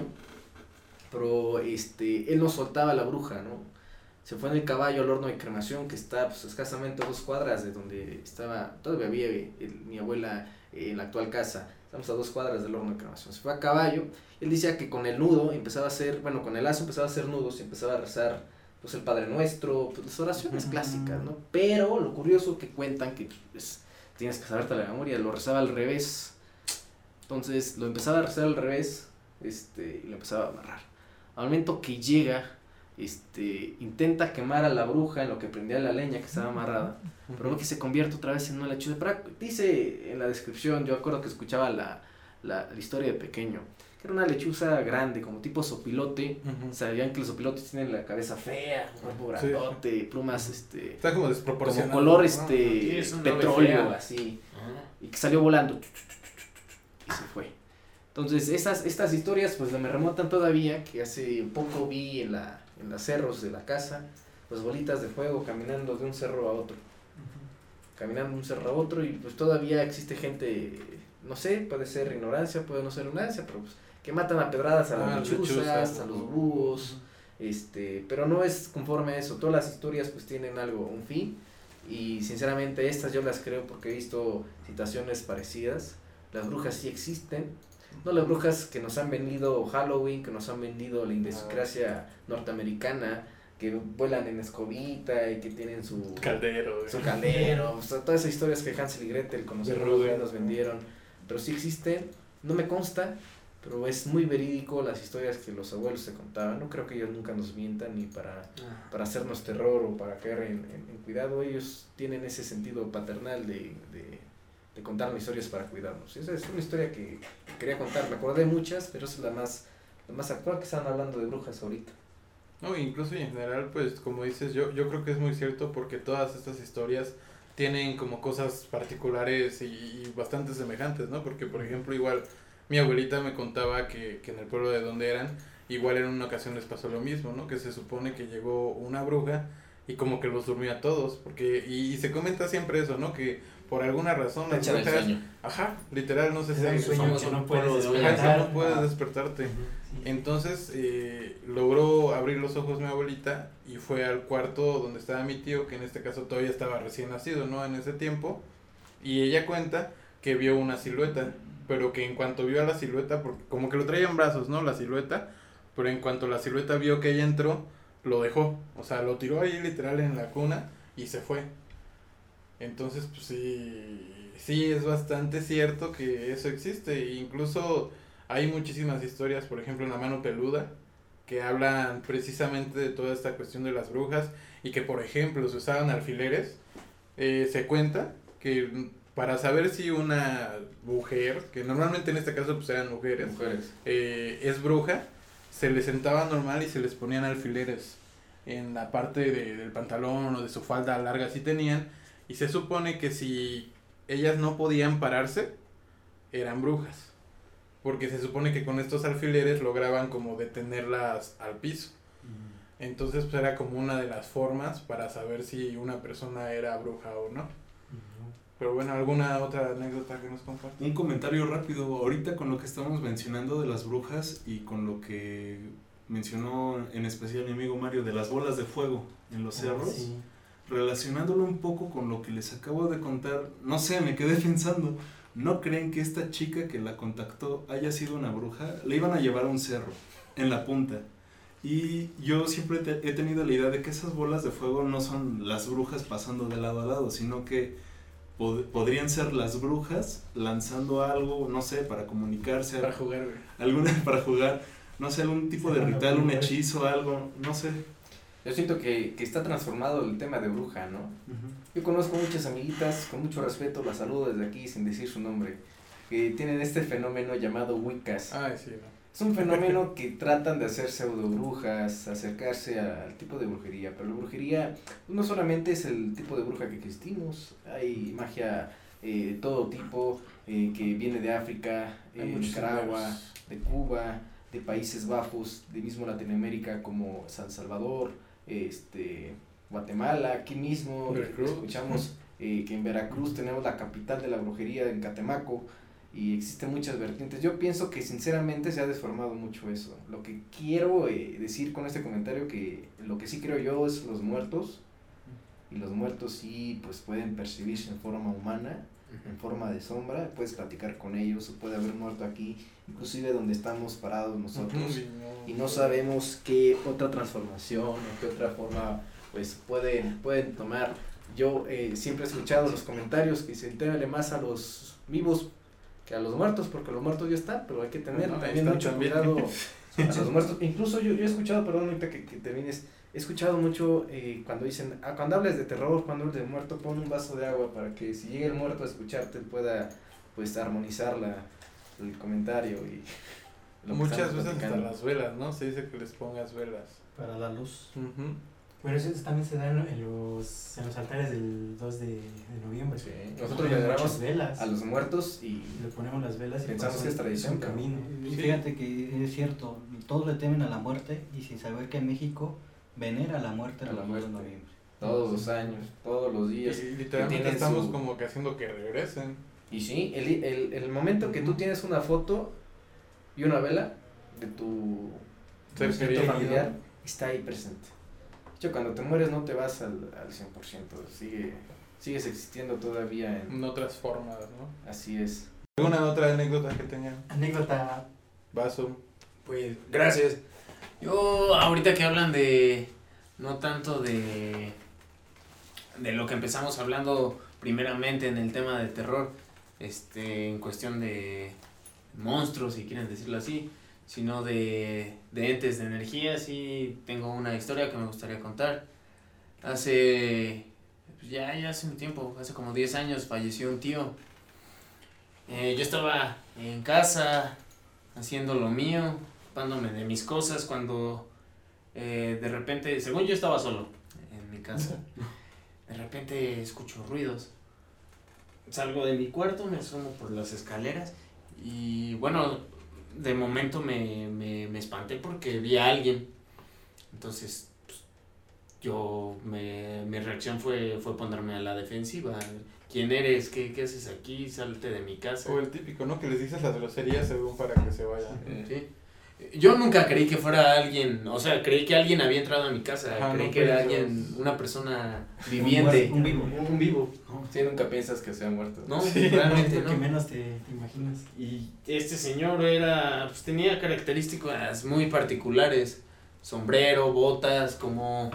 S6: Pero este, él no soltaba a la bruja, ¿no? Se fue en el caballo al horno de cremación que está pues, escasamente a dos cuadras de donde estaba, todavía había mi abuela eh, en la actual casa. Estamos a dos cuadras del horno de cremación. Se fue a caballo. Él decía que con el nudo empezaba a hacer, bueno, con el lazo empezaba a hacer nudos y empezaba a rezar pues el Padre Nuestro, pues las oraciones
S1: Ujú.
S6: clásicas, ¿no? Pero lo curioso que cuentan que pues, tienes que saberte la memoria, lo rezaba al revés. Entonces lo empezaba a rezar al revés este, y lo empezaba a amarrar. Al momento que llega, este, intenta quemar a la bruja en lo que prendía la leña que estaba amarrada, pero ve que se convierte otra vez en una lechuza. Pero dice en la descripción, yo acuerdo que escuchaba la, la, la historia de pequeño, que era una lechuza grande, como tipo sopilote.
S1: Ujú.
S6: Sabían que los sopilotes tienen la cabeza fea, un cuerpo
S1: Sí.
S6: grandote, plumas, este,
S1: Está como
S6: como
S1: desproporcionado.
S6: color
S1: ¿no?
S6: este
S9: es
S6: petróleo
S9: fea.
S6: así y que salió volando y se fue entonces estas estas historias pues me remontan todavía que hace poco vi en la en los cerros de la casa pues bolitas de fuego caminando de un cerro a otro caminando de un cerro a otro y pues todavía existe gente no sé puede ser ignorancia puede no ser ignorancia pero pues que matan a pedradas a las
S1: Ah,
S6: lechuzas
S1: lechuzas.
S6: a los búhos este pero no es conforme a eso. Todas las historias pues tienen algo un fin. Y sinceramente estas yo las creo porque he visto situaciones parecidas. Las brujas sí existen. No las brujas que nos han vendido Halloween que nos han vendido la idiosincrasia norteamericana que vuelan en escobita y que tienen su
S1: Caldero.
S6: su caldero, o sea, todas esas historias que Hansel y Gretel con los nos vendieron, pero sí existen, no me consta, pero es muy verídico las historias que los abuelos se contaban, no creo que ellos nunca nos mientan ni para, para hacernos terror o para caer en, en- en cuidado, ellos tienen ese sentido paternal de, de, de contarnos historias para cuidarnos. Esa es una historia que, que quería contar, me acordé de muchas, pero esa es la más, la más actual que están hablando de brujas ahorita.
S1: No, incluso en general, pues como dices, yo, yo creo que es muy cierto porque todas estas historias tienen como cosas particulares y, y bastante semejantes, ¿no? Porque, por ejemplo, igual mi abuelita me contaba que, que en el pueblo de donde eran, igual en una ocasión les pasó lo mismo, ¿no? Que se supone que llegó una bruja y como que los durmió a todos, porque, y, y se comenta siempre eso, ¿no? Que por alguna razón las brujas, ajá, literal, no sé si
S7: el
S1: hay
S7: sueño que no puedes
S1: Ajá, no puedes
S7: Ah.
S1: despertarte.
S7: Sí.
S1: Entonces eh, logró abrir los ojos mi abuelita y fue al cuarto donde estaba mi tío, que en este caso todavía estaba recién nacido, ¿no? En ese tiempo. Y ella cuenta que vio una silueta, pero que en cuanto vio a la silueta, porque como que lo traía en brazos, ¿no? La silueta, pero en cuanto la silueta vio que ella entró, lo dejó. O sea, lo tiró ahí literal en la cuna y se fue. Entonces, pues sí, sí es bastante cierto que eso existe. Incluso hay muchísimas historias, por ejemplo, en La mano peluda, que hablan precisamente de toda esta cuestión de las brujas y que, por ejemplo, se usaban alfileres. Eh, se cuenta que para saber si una mujer, que normalmente en este caso pues eran mujeres,
S6: Mujeres.
S1: eh, es bruja, se les sentaba normal y se les ponían alfileres en la parte de- del pantalón o de su falda larga si tenían. Y se supone que si ellas no podían pararse eran brujas. Porque se supone que con estos alfileres lograban como detenerlas al piso. Entonces pues era como una de las formas para saber si una persona era bruja o no Pero bueno, ¿alguna otra anécdota que nos compartas?
S8: Un comentario rápido, ahorita con lo que estamos mencionando de las brujas y con lo que mencionó en especial mi amigo Mario de las bolas de fuego en los cerros,
S7: Ah, Sí.
S8: relacionándolo un poco con lo que les acabo de contar, no sé, me quedé pensando, ¿no creen que esta chica que la contactó haya sido una bruja? Le iban a llevar a un cerro, en la punta. Y yo siempre te- he tenido la idea de que esas bolas de fuego no son las brujas pasando de lado a lado, sino que pod- podrían ser las brujas lanzando algo, no sé, para comunicarse,
S1: Para jugar, güey.
S8: alguna para jugar, no sé, algún tipo de
S7: Sí,
S8: ritual, un hechizo, algo, no sé.
S6: Yo siento que, que está transformado el tema de bruja, ¿no? Yo conozco muchas amiguitas, con mucho respeto, las saludo desde aquí sin decir su nombre, que tienen este fenómeno llamado Wiccas.
S1: Ay, sí, no.
S6: Es un fenómeno que tratan de hacer pseudo brujas, acercarse al tipo de brujería, pero la brujería no solamente es el tipo de bruja que existimos, hay magia eh, de todo tipo eh, que viene de África, eh,
S1: muchos
S6: Nicaragua, de Cuba, de Países Bajos, de mismo Latinoamérica como San Salvador, este, Guatemala, aquí mismo escuchamos eh, que en Veracruz tenemos la capital de la brujería en Catemaco y existen muchas vertientes. Yo pienso que sinceramente se ha desformado mucho eso. Lo que quiero eh, decir con este comentario que lo que sí creo yo es los muertos y los muertos sí pues pueden percibirse en forma humana, en forma de sombra, puedes platicar con ellos, o puede haber muerto aquí, inclusive donde estamos parados nosotros y no sabemos qué otra transformación o qué otra forma pues pueden, pueden tomar. Yo eh, siempre he escuchado los comentarios que se entérale más a los vivos que a los muertos, porque los muertos ya están, pero hay que tener
S1: No,
S6: también mucho
S1: también.
S6: cuidado a los muertos. Incluso yo, yo he escuchado, perdón, ahorita que, que te vienes, he escuchado mucho eh, cuando dicen, ah, cuando hables de terror, cuando hables de muerto, pon un vaso de agua para que si llega el muerto a escucharte pueda pues armonizar la, el comentario y lo que
S1: Muchas veces hasta las velas, ¿no? Se dice que les pongas velas.
S7: Para la luz.
S1: Ujú.
S7: Bueno, eso también se da en en los, en los altares del 2 de, de noviembre.
S6: Sí, Nosotros damos
S7: velas.
S6: a los muertos y
S7: Le ponemos las velas y
S6: Pensamos que es tradición, pero-
S7: camino.
S1: Sí.
S9: fíjate que es cierto, todos le temen a la muerte y sin saber que México venera la muerte
S6: A
S9: el
S6: la
S9: 2 de
S6: muerte.
S9: noviembre.
S6: todos los años, todos los días.
S1: Y literalmente estamos
S6: su-
S1: como que haciendo que regresen.
S6: Y sí, el, el, el momento que tú tienes una foto y una vela de tu de tu familiar, está ahí presente. De hecho, cuando te mueres no te vas al, al 100%, sigue, sigues existiendo todavía en...
S1: En otras formas, ¿no?
S6: Así es.
S1: ¿Alguna otra anécdota que tengan?
S7: Anécdota.
S1: Vaso.
S10: Pues gracias. Yo ahorita que hablan de no tanto de de lo que empezamos hablando primeramente en el tema de terror, este en cuestión de monstruos si quieren decirlo así, sino de, de entes de energía, sí tengo una historia que me gustaría contar. Hace pues, ya ya hace un tiempo, hace como 10 años falleció un tío. Eh, yo estaba en casa haciendo lo mío, ocupándome de mis cosas cuando eh, de repente, según yo estaba solo en mi casa, de repente escucho ruidos. Salgo de mi cuarto, me asomo por las escaleras y bueno, de momento me, me, me espanté porque vi a alguien. Entonces, pues, yo, me, mi reacción fue, fue ponerme a la defensiva. ¿Quién eres? ¿Qué, qué haces aquí? Salte de mi casa.
S1: O el típico, ¿no? Que les dices las groserías según para que se vayan.
S10: Sí. Yo nunca creí que fuera alguien, o sea, creí que alguien había entrado a mi casa,
S1: Ajá,
S10: creí
S1: no
S10: que era alguien, una persona viviente.
S9: Un vivo.
S10: Un vivo.
S6: Sí, nunca piensas que sea muerto.
S10: No,
S1: Sí,
S10: realmente
S7: lo que
S10: no.
S7: menos te, te imaginas.
S10: Y este señor era, pues tenía características muy particulares. Sombrero, botas, como,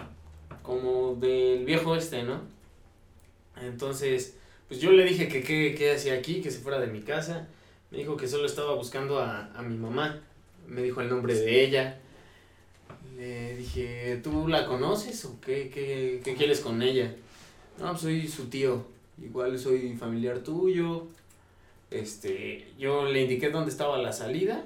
S10: como del viejo este, ¿no? Entonces, pues yo le dije que qué qué hacía aquí, que se fuera de mi casa. Me dijo que solo estaba buscando a, a mi mamá. Me dijo el nombre de ella. Le dije, ¿tú la conoces o qué, qué, qué quieres con ella? No, pues soy su tío. Igual soy familiar tuyo. Este, yo le indiqué dónde estaba la salida.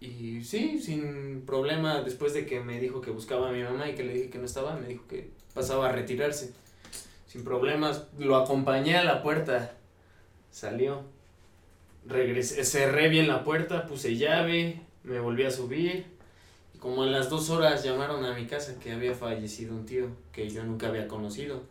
S10: Y sí, sin problema, después de que me dijo que buscaba a mi mamá y que le dije que no estaba, me dijo que pasaba a retirarse. Sin problemas, lo acompañé a la puerta. Salió. Regresé, cerré bien la puerta, puse llave, me volví a subir. Y como a las dos horas llamaron a mi casa que había fallecido un tío que yo nunca había conocido.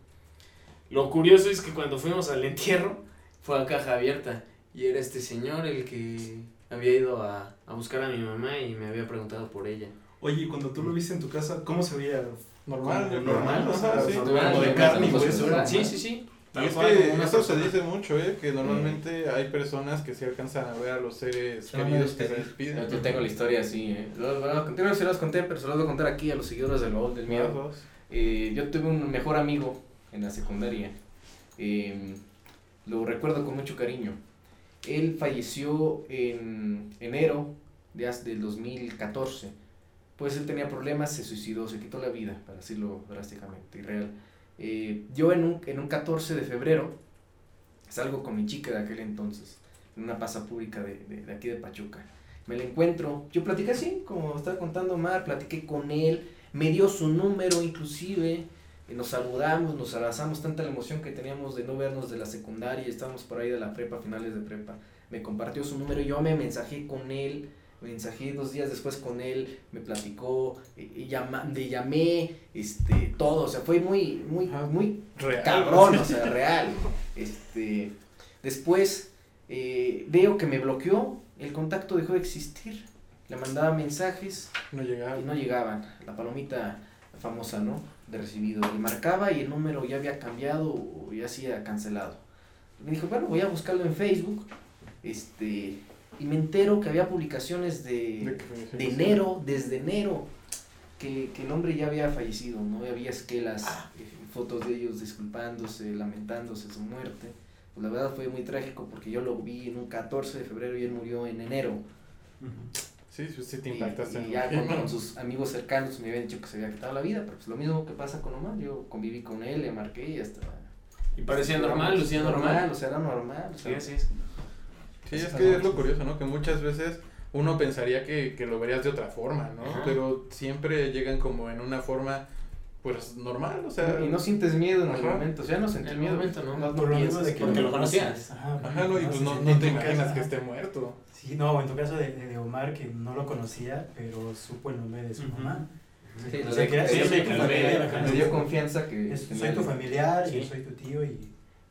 S10: Lo curioso es que cuando fuimos al entierro,
S6: fue a caja abierta y era este señor el que había ido a, a buscar a mi mamá y me había preguntado por ella.
S8: Oye, y cuando tú lo viste en tu casa, ¿cómo se veía?
S1: Normal, normal,
S8: o sea,
S1: ajá, sí.
S8: normal,
S6: Como
S8: de
S6: de
S8: carne y
S6: como si
S8: hueso.
S6: fuera- Sí, sí, sí.
S1: Y es
S6: cual,
S1: que eso se
S6: persona.
S1: dice mucho, ¿eh? Que normalmente hay personas que se alcanzan a ver a los seres
S11: Se a
S1: queridos que se despiden.
S6: Yo tengo la historia así, ¿eh? Lo- lo- Creo que se los conté, pero se los voy a contar aquí a los seguidores del baúl del miedo. Eh, yo tuve un mejor amigo en la secundaria. Eh, lo recuerdo con mucho cariño. Él falleció en enero de, del 2014. Pues él tenía problemas, se suicidó, se quitó la vida, para decirlo drásticamente y real. Eh, yo en un, en un 14 de febrero salgo con mi chica de aquel entonces, en una plaza pública de, de, aquí de Pachuca. Me la encuentro, yo platiqué así, como estaba contando Mar, platiqué con él, me dio su número inclusive, nos saludamos, nos abrazamos, tanta la emoción que teníamos de no vernos de la secundaria, estábamos por ahí de la prepa, finales de prepa, me compartió su número, yo me mensajé con él, mensajé dos días después con él, me platicó, y, y llama- le llamé, este, todo, o sea, fue muy, muy, muy
S1: Real.
S6: cabrón, o sea, real. Este, después eh, veo que me bloqueó, el contacto dejó de existir, le mandaba mensajes,
S1: No llegaba.
S6: y no llegaban. La palomita famosa, ¿no? De recibido. Le marcaba y el número ya había cambiado o ya se había cancelado. Me dijo, bueno, voy a buscarlo en Facebook. Este, y me entero que había publicaciones
S1: De
S6: de, enero, desde enero, que, que el hombre ya había fallecido, ¿no? Había esquelas, eh, fotos de ellos disculpándose, lamentándose su muerte. Pues la verdad fue muy trágico porque yo lo vi en un 14 de febrero y él murió en enero.
S1: Sí, sí, sí te
S6: Y-
S1: impactaste.
S6: Y,
S1: ¿no?
S6: ya con, con sus amigos cercanos me habían dicho que se había quitado la vida, pero pues lo mismo que pasa con Omar, yo conviví con él, le marqué y hasta...
S10: Y parecía normal, lucía normal.
S6: o sea, era normal. o
S10: Sí,
S6: sea,
S10: así es.
S1: Sí, es que es lo curioso, ¿no? Que muchas veces uno pensaría que, que lo verías de otra forma, ¿no?
S10: Ajá.
S1: Pero siempre llegan como en una forma, pues, normal, o sea...
S6: Y no sientes miedo en el
S1: Ajá.
S6: momento, o sea, no sentí
S10: En el
S6: miedo.
S10: momento, ¿no.
S6: no,
S7: Por lo mismo de que
S10: porque lo conocías.
S7: Ajá,
S1: Ajá, no, y pues no, no te imaginas que esté muerto.
S7: Sí, no, en tu caso de, de Omar, que no lo conocía, pero supo el nombre de su mamá.
S6: Sí,
S7: O sea, que era-
S6: sí,
S7: soy
S6: sí,
S7: tu
S6: me- dio confianza que...
S7: Es- soy tu familiar,
S10: Sí.
S7: yo soy tu tío y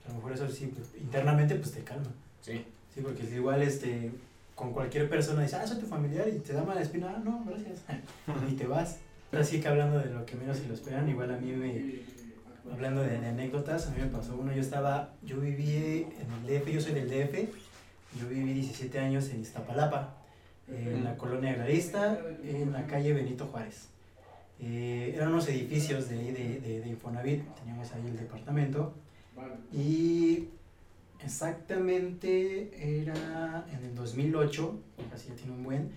S7: a lo mejor eso sí, pues, internamente pues te calma.
S10: Sí.
S7: Sí, porque si igual este, con cualquier persona dice, ah, soy tu familiar y te da mala espina, ah, no, gracias, y te vas. Así que hablando de lo que menos se lo esperan, igual a mí me, hablando de, de anécdotas, a mí me pasó uno, yo estaba, yo viví en el DF, yo soy del DF, yo viví 17 años en Iztapalapa, en la colonia agrarista, en la calle Benito Juárez. Eh, eran unos edificios de, de, de, de Infonavit, teníamos ahí el departamento, y exactamente era en el 2008, así ya tiene un buen,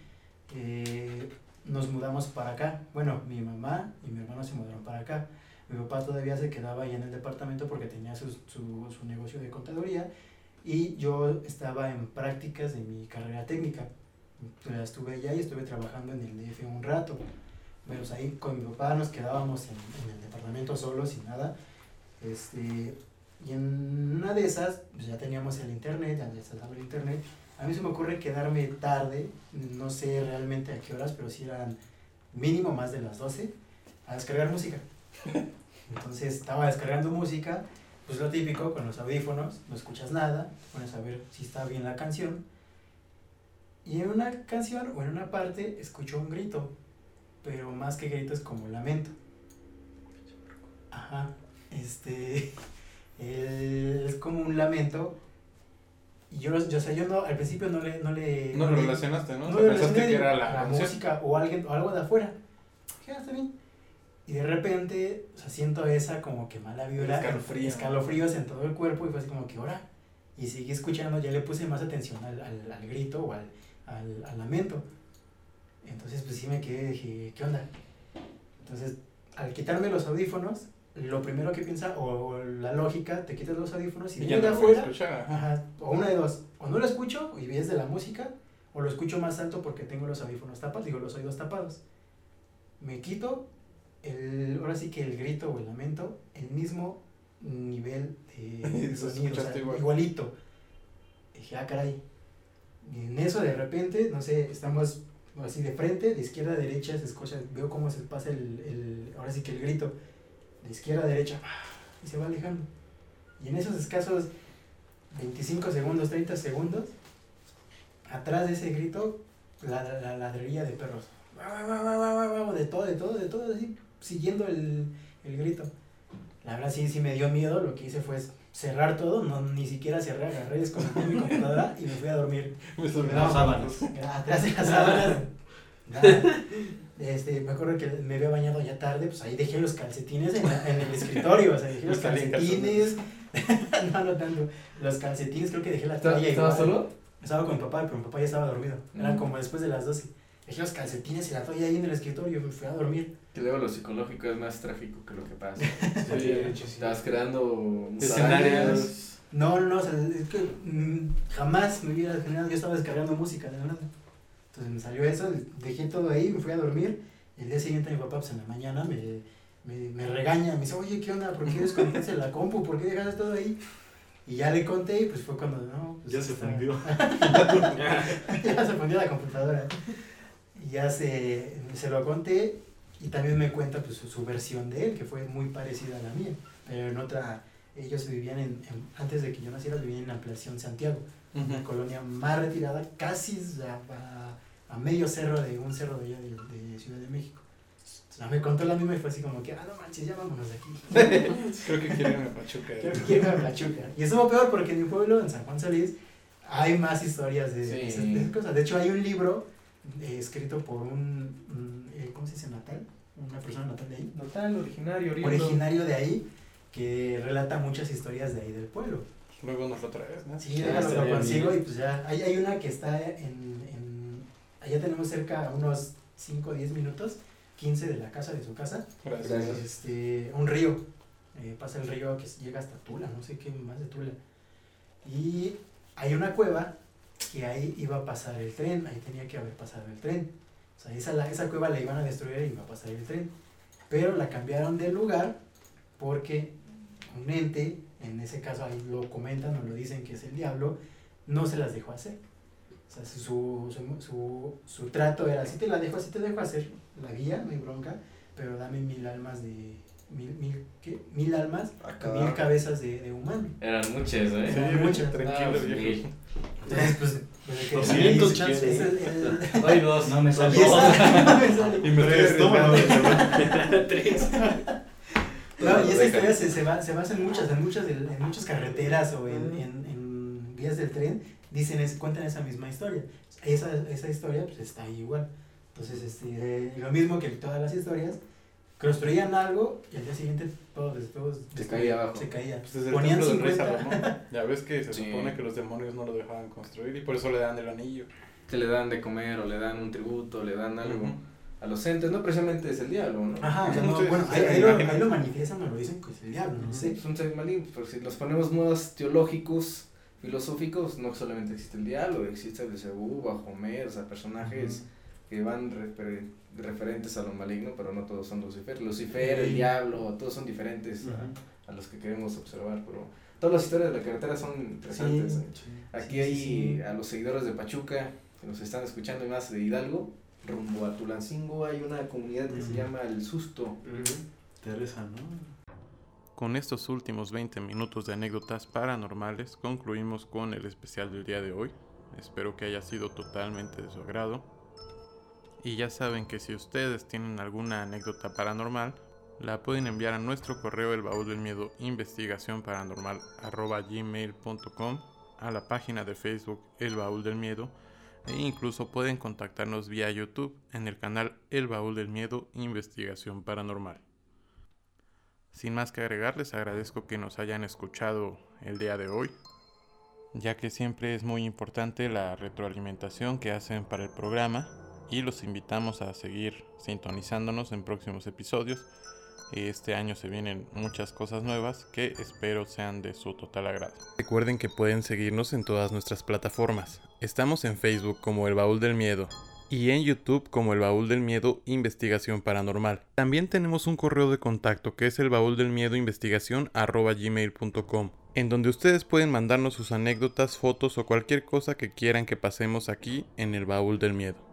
S7: eh, nos mudamos para acá. Bueno, mi mamá y mi hermano se mudaron para acá. Mi papá todavía se quedaba ahí en el departamento porque tenía su, su, su negocio de contaduría y yo estaba en prácticas de mi carrera técnica. Entonces, estuve allá y estuve trabajando en el DF un rato. Bueno, pues ahí con mi papá nos quedábamos en, el departamento solos sin nada. Este, y en una de esas, pues ya teníamos el internet, ya instalamos el internet. A mí se me ocurre quedarme tarde, no sé realmente a qué horas, pero sí eran mínimo más de las 12, a descargar música. Entonces estaba descargando música, pues lo típico, con los audífonos, no escuchas nada, pones a ver si está bien la canción. Y en una canción o en una parte escucho un grito, pero más que grito es como lamento. Ajá, este, el- es como un lamento. Y yo, yo, o sea, yo no, al principio no le... No, le,
S1: No lo
S7: le-
S1: relacionaste, ¿no? O
S7: no
S1: sea,
S7: lo
S1: pensaste que era la canción.
S7: música o alguien o algo de afuera. Dije, "Ah, está bien. Y de repente, o sea, siento esa como que mala vibra,
S1: Escalofrío.
S7: escalofríos en todo el cuerpo y fue así como que ahora. Y seguí escuchando, ya le puse más atención al, al, al grito o al, al, al lamento. Entonces, pues sí me quedé, dije, ¿qué onda? Entonces, al quitarme los audífonos, lo primero que piensa, o, o la lógica, te quitas los audífonos y,
S1: Y ya
S7: de
S1: no
S7: afuera. Ajá, o una de dos, o no lo escucho y es de la música, o lo escucho más alto porque tengo los audífonos tapados, digo, los oídos tapados. Me quito, el, ahora sí que el grito o el lamento, el mismo nivel de sonido, o sea,
S1: escuchaste igual.
S7: igualito. Dije, ah, caray. Y en eso de repente, no sé, estamos así de frente, de izquierda a derecha, se escucha, veo cómo se pasa el, el ahora sí que el grito, de izquierda a derecha, y se va alejando. Y en esos escasos 25 segundos, 30 segundos, atrás de ese grito, la, la, ladrería de perros. De todo, de todo, de todo, así, siguiendo el, el grito. La verdad sí, sí me dio miedo, lo que hice fue cerrar todo, no ni siquiera cerré, agarré, desconecté mi computadora y me fui a dormir.
S1: Me dormí las sábanas.
S7: Atrás de las sábanas. Este, me acuerdo que me había bañado ya tarde, pues ahí dejé los calcetines en, en el escritorio, o sea, dejé los calcetines. no, no tanto. Los calcetines, creo que dejé la toalla
S6: ¿Estabas solo?
S7: Estaba con mi papá, pero mi papá ya estaba dormido. Era
S6: Mm.
S7: como después de las 12. Dejé los calcetines y la toalla ahí en el escritorio y me fui a dormir.
S6: Que luego lo psicológico es más trágico que lo que pasa.
S12: Sí, de hecho, sí.
S6: Estás creando
S12: Escenarios.
S7: no, no, o sea, es que mm, jamás me hubiera generado, yo estaba descargando música, de verdad. Entonces me salió eso, dejé todo ahí, me fui a dormir. El día siguiente mi papá, pues en la mañana, me, me, me regaña, me dice, oye, ¿qué onda? ¿Por qué desconectaste la compu? ¿Por qué dejaste todo ahí? Y ya le conté y pues fue cuando, no, pues
S1: Ya se
S7: está-
S1: fundió.
S7: ya se fundió la computadora. Y ya se, se lo conté y también me cuenta pues su, su versión de él, que fue muy parecida a la mía. Pero en otra, ellos vivían en, en- antes de que yo naciera, vivían en Ampliación Santiago, una colonia más retirada, casi a, a- a medio cerro de un cerro de allá de, de Ciudad de México. Entonces, me contó la misma y fue así como que, ah, no manches, ya vámonos de aquí.
S1: Creo que quieren a Pachuca.
S7: Creo que quiero ir a Pachuca. Y estuvo peor porque en mi pueblo, en San Juan Solís, hay más historias de,
S6: Sí.
S7: esas, de esas cosas. De hecho, hay un libro eh, escrito por un, un, eh, ¿cómo se dice? Natal. Una persona natal de ahí.
S12: Notal, originario, oriundo.
S7: Originario de ahí, que relata muchas historias de ahí del pueblo.
S1: Luego nos lo traes, ¿no?
S7: Sí, déjalo, lo consigo
S6: bien.
S7: y pues ya. Hay, hay una que está en, en. Allá tenemos cerca unos 5 o 10 minutos, 15 de la casa, de su casa.
S1: Gracias.
S7: Este, un río. eh, pasa el río que llega hasta Tula, no sé qué más de Tula. Y hay una cueva que ahí iba a pasar el tren, ahí tenía que haber pasado el tren. O sea, esa, la- esa cueva la iban a destruir y iba a pasar el tren. Pero la cambiaron de lugar porque un ente, en ese caso ahí lo comentan o lo dicen que es el diablo, no se las dejó hacer. O sea, su, su, su, su trato era, si te la dejo, así te dejo hacer la guía, no hay bronca, pero dame mil almas de... Mil, mil, ¿qué? Mil almas,
S6: Acá.
S7: mil cabezas de, de humano.
S6: Eran muchas, ¿eh?
S7: Sí, muchas.
S1: Tranquilo,
S6: Ah,
S1: viejo.
S7: Entonces, pues, desde que
S1: 200
S7: ahí,
S1: chance.
S7: es el-
S6: dos.
S9: No me sale.
S7: y me sale.
S1: Y me
S6: Tres.
S7: No, y esa historia se, se, va, se basa en muchas, en muchas, del- en muchas carreteras o en, en, en vías del tren, dicen, es, cuentan esa misma historia. Esa, esa historia pues está ahí igual. Entonces, este, eh, lo mismo que todas las historias, construían algo y al día siguiente todo, todo
S6: Se caía abajo.
S7: Se caía.
S1: Pues desde el
S7: Ponían
S1: del rey
S7: 50.
S1: Salomón. Ya ves que se
S6: Sí.
S1: supone que los demonios no lo dejaban construir y por eso le dan el anillo.
S6: Que le dan de comer o le dan un tributo, le dan algo
S1: Ujú.
S6: a los entes. No precisamente es el diablo, ¿no?
S7: Ajá, o sea, no, bueno, ahí, ahí lo, ahí lo manifiestan, me lo dicen, pues el diablo, no sé.
S6: Es un ser maligno, pero si los ponemos más teológicos, filosóficos, no solamente existe el diablo, existe el Belzebú, Bahomet, o sea, personajes que van refer- referentes a lo maligno, pero no todos son Lucifer. Lucifer, el diablo, todos son diferentes a- los que queremos observar, pero todas las historias de la carretera son interesantes.
S7: Sí.
S6: Aquí
S7: Sí,
S6: hay a los seguidores de Pachuca que nos están escuchando y más de Hidalgo, rumbo a Tulancingo hay una comunidad que se llama El Susto.
S1: Teresa, ¿no?
S13: Con estos últimos 20 minutos de anécdotas paranormales concluimos con el especial del día de hoy. Espero que haya sido totalmente de su agrado. Y ya saben que si ustedes tienen alguna anécdota paranormal, la pueden enviar a nuestro correo el baúl del miedo investigación a la página de Facebook El Baúl del Miedo e incluso pueden contactarnos vía YouTube en el canal El Baúl del Miedo Investigación Paranormal. Sin más que agregar, les agradezco que nos hayan escuchado el día de hoy, ya que siempre es muy importante la retroalimentación que hacen para el programa y los invitamos a seguir sintonizándonos en próximos episodios. Este año se vienen muchas cosas nuevas que espero sean de su total agrado. Recuerden que pueden seguirnos en todas nuestras plataformas. Estamos en Facebook como El Baúl del Miedo y en YouTube como El Baúl del Miedo Investigación Paranormal. También tenemos un correo de contacto que es el baúl del miedo investigación gmail.com en donde ustedes pueden mandarnos sus anécdotas, fotos o cualquier cosa que quieran que pasemos aquí en el Baúl del Miedo.